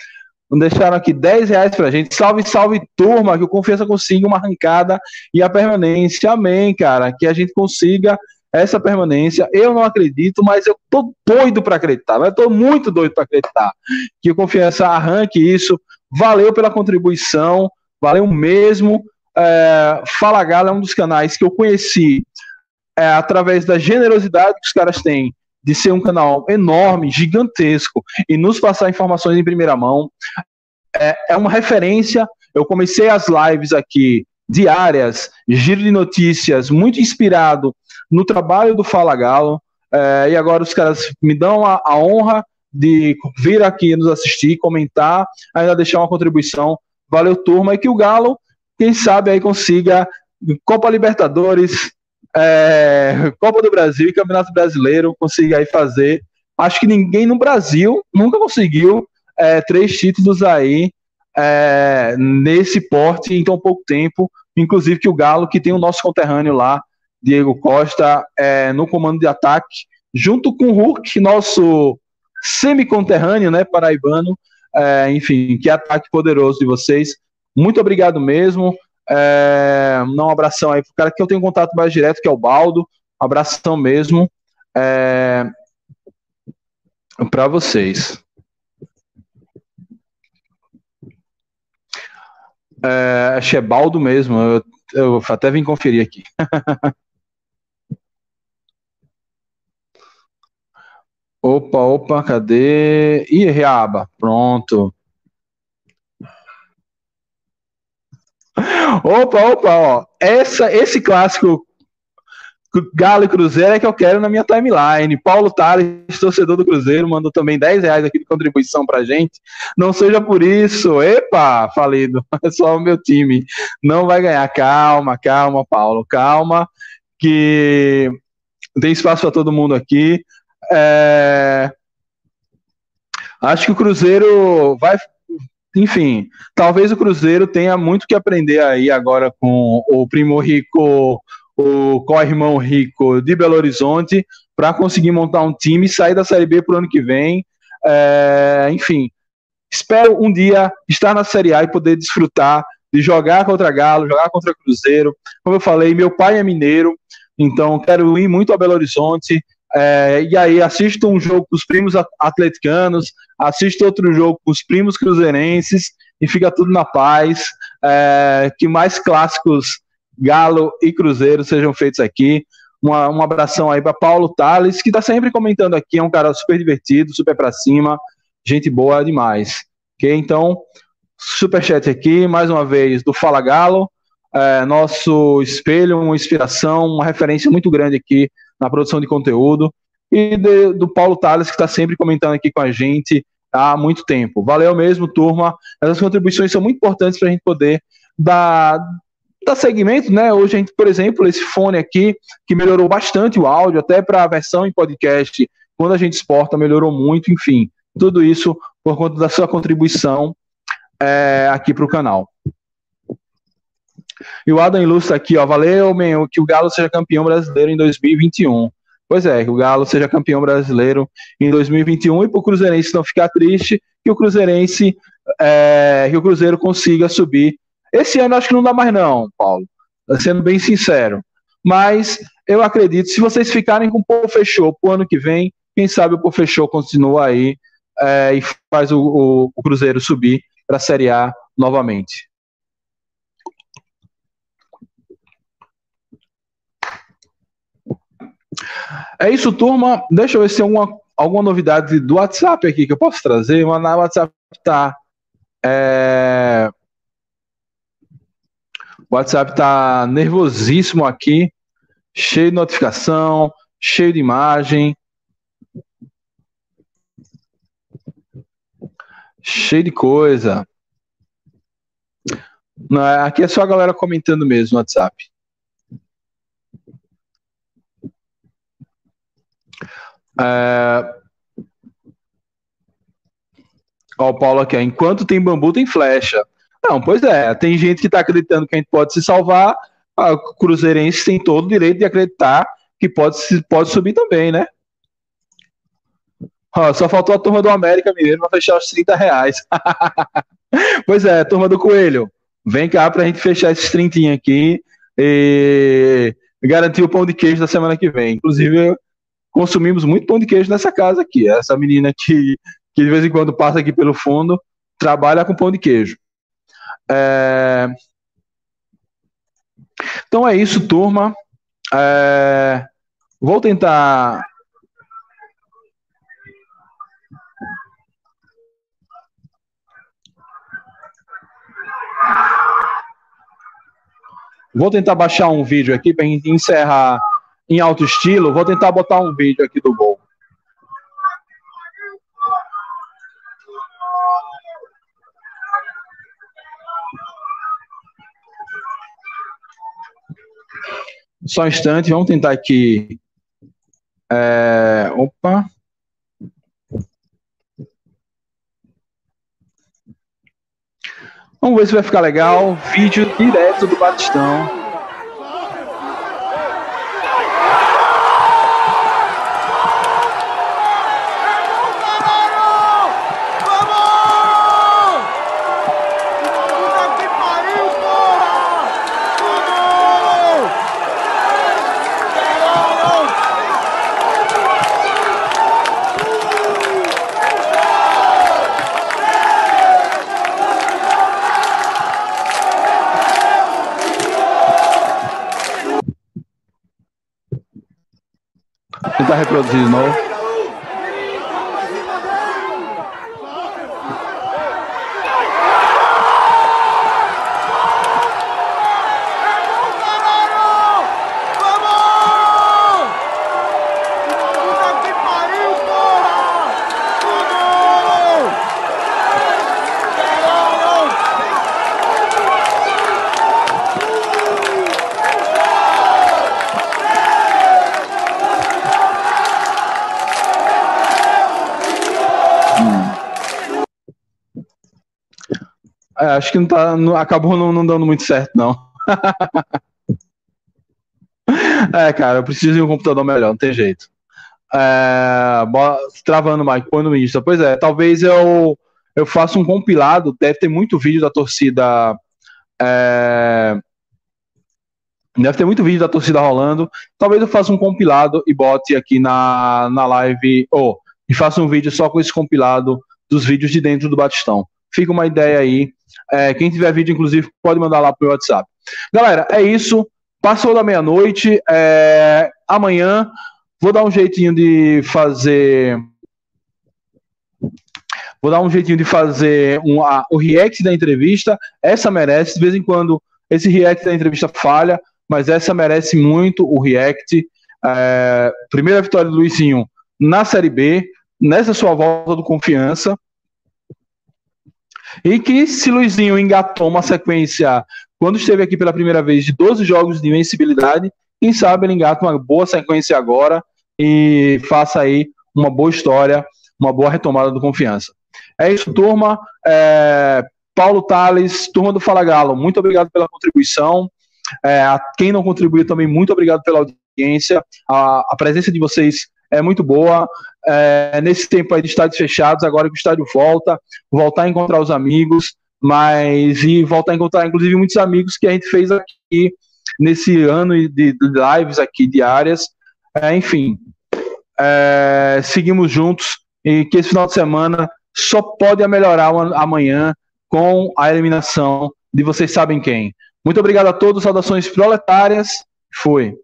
Deixaram aqui 10 reais pra gente. Salve, salve, turma. Que o Confiança consiga uma arrancada e a permanência. Amém, cara. Que a gente consiga essa permanência. Eu não acredito, mas eu tô doido para acreditar. Eu tô muito doido para acreditar. Que o Confiança arranque isso. Valeu pela contribuição. Valeu mesmo. É, Fala Galo é um dos canais que eu conheci é, através da generosidade que os caras têm de ser um canal enorme, gigantesco e nos passar informações em primeira mão. É, é uma referência. Eu comecei as lives aqui diárias, giro de notícias, muito inspirado no trabalho do Fala Galo. É, e agora os caras me dão a, a, honra de vir aqui nos assistir, comentar, ainda deixar uma contribuição. Valeu, turma, e que o Galo quem sabe aí consiga Copa Libertadores, é, Copa do Brasil e Campeonato Brasileiro, consiga aí fazer. Acho que ninguém no Brasil nunca conseguiu é, três títulos aí é, nesse porte em tão pouco tempo. Inclusive que o Galo, que tem o nosso conterrâneo lá, Diego Costa, é, no comando de ataque, junto com o Hulk, nosso semi-conterrâneo, né, paraibano, é, enfim, que ataque poderoso de vocês. Muito obrigado mesmo. É, um abração aí pro cara que eu tenho contato mais direto, que é o Baldo. abração mesmo. É, para vocês. É, acho que é Baldo mesmo. Eu, eu até vim conferir aqui. opa, opa, cadê? Ih, reaba. Pronto. Opa, opa, ó. Essa, esse clássico Galo e Cruzeiro é que eu quero na minha timeline. Paulo Tales, torcedor do Cruzeiro, mandou também 10 reais aqui de contribuição pra gente. Não seja por isso. Epa, falido. É só o meu time. Não vai ganhar. Calma, calma, Paulo. Calma, que tem espaço para todo mundo aqui. É... Acho que o Cruzeiro vai, enfim, talvez o Cruzeiro tenha muito que aprender aí agora com o primo rico, o co-irmão rico de Belo Horizonte, para conseguir montar um time e sair da Série B para o ano que vem. É, enfim, espero um dia estar na Série A e poder desfrutar de jogar contra Galo, jogar contra Cruzeiro. Como eu falei, meu pai é mineiro, então quero ir muito a Belo Horizonte, é, e aí assisto um jogo com os primos atleticanos, assisto outro jogo com os primos cruzeirenses e fica tudo na paz. É, que mais clássicos Galo e Cruzeiro sejam feitos aqui. Uma, um abração aí para Paulo Tales, que está sempre comentando aqui, é um cara super divertido, super para cima, gente boa demais. Ok? Então, superchat aqui, mais uma vez, do Fala Galo, é, nosso espelho, uma inspiração, uma referência muito grande aqui na produção de conteúdo, e de, do Paulo Tales, que está sempre comentando aqui com a gente há muito tempo. Valeu mesmo, turma. Essas contribuições são muito importantes para a gente poder dar, dar segmento, né? Hoje a gente, por exemplo, esse fone aqui, que melhorou bastante o áudio, até para a versão em podcast, quando a gente exporta, melhorou muito, enfim. Tudo isso por conta da sua contribuição é, aqui para o canal. E o Adam ilustra aqui, ó, valeu, meu, que o Galo seja campeão brasileiro em 2021. Pois é, que o Galo seja campeão brasileiro em 2021 e para o Cruzeirense não ficar triste, que o Cruzeirense, é, que o Cruzeiro consiga subir Esse ano acho que não dá mais, não, Paulo. Sendo bem sincero. Mas eu acredito, se vocês ficarem com o Pô Fechou pro ano que vem, quem sabe o Pô Fechou continua aí é, e faz o, o, o Cruzeiro subir para a Série A novamente. É isso, turma. Deixa eu ver se tem alguma, alguma novidade do WhatsApp aqui que eu posso trazer. O WhatsApp tá. É... O WhatsApp tá nervosíssimo aqui, cheio de notificação, cheio de imagem. Cheio de coisa. Não, aqui é só a galera comentando mesmo no WhatsApp. É... Ó, o Paulo aqui, enquanto tem bambu, tem flecha. Não, pois é, tem gente que está acreditando que a gente pode se salvar, o Cruzeirense tem todo o direito de acreditar que pode, pode subir também, né? Ó, só faltou a turma do América Mineiro para fechar os 30 reais. pois é, turma do Coelho, vem cá para a gente fechar esses 30 aqui e garantir o pão de queijo da semana que vem. Inclusive, consumimos muito pão de queijo nessa casa aqui. Essa menina que, que de vez em quando passa aqui pelo fundo trabalha com pão de queijo. É... Então é isso, turma. É... Vou tentar. Vou tentar baixar um vídeo aqui para encerrar em alto estilo, vou tentar botar um vídeo aqui do gol. Só um instante, vamos tentar aqui. É, opa. Vamos ver se vai ficar legal. Vídeo direto do Batistão. Tentar reproduzir de novo. Acho que não tá, não, acabou não, não, dando muito certo, não. é, cara, eu preciso de um computador melhor, não tem jeito. É, travando, Mike, põe no Insta. Pois é, talvez eu, eu faça um compilado, deve ter muito vídeo da torcida. É, deve ter muito vídeo da torcida rolando. Talvez eu faça um compilado e bote aqui na, na live, ou e faça um vídeo só com esse compilado dos vídeos de dentro do Batistão. Fica uma ideia aí. É, quem tiver vídeo, inclusive, pode mandar lá pro WhatsApp. Galera, é isso. Passou da meia-noite. É, amanhã vou dar um jeitinho de fazer. Vou dar um jeitinho de fazer um, a, o react da entrevista. Essa merece. De vez em quando esse react da entrevista falha, mas essa merece muito o react. É, primeira vitória do Luizinho na Série B, nessa sua volta do confiança. E que se Luizinho engatou uma sequência, quando esteve aqui pela primeira vez, de 12 jogos de invencibilidade, quem sabe ele engata uma boa sequência agora e faça aí uma boa história, uma boa retomada do confiança. É isso, turma. É, Paulo Tales, turma do Fala Galo, muito obrigado pela contribuição. É, a quem não contribuiu também, muito obrigado pela audiência. A, a presença de vocês é muito boa. É, nesse tempo aí de estádios fechados, agora que o estádio volta, voltar a encontrar os amigos, mas e voltar a encontrar, inclusive, muitos amigos que a gente fez aqui nesse ano de, lives aqui diárias. É, enfim, é, seguimos juntos e que esse final de semana só pode melhorar amanhã com a eliminação de vocês sabem quem. Muito obrigado a todos, saudações proletárias. Fui.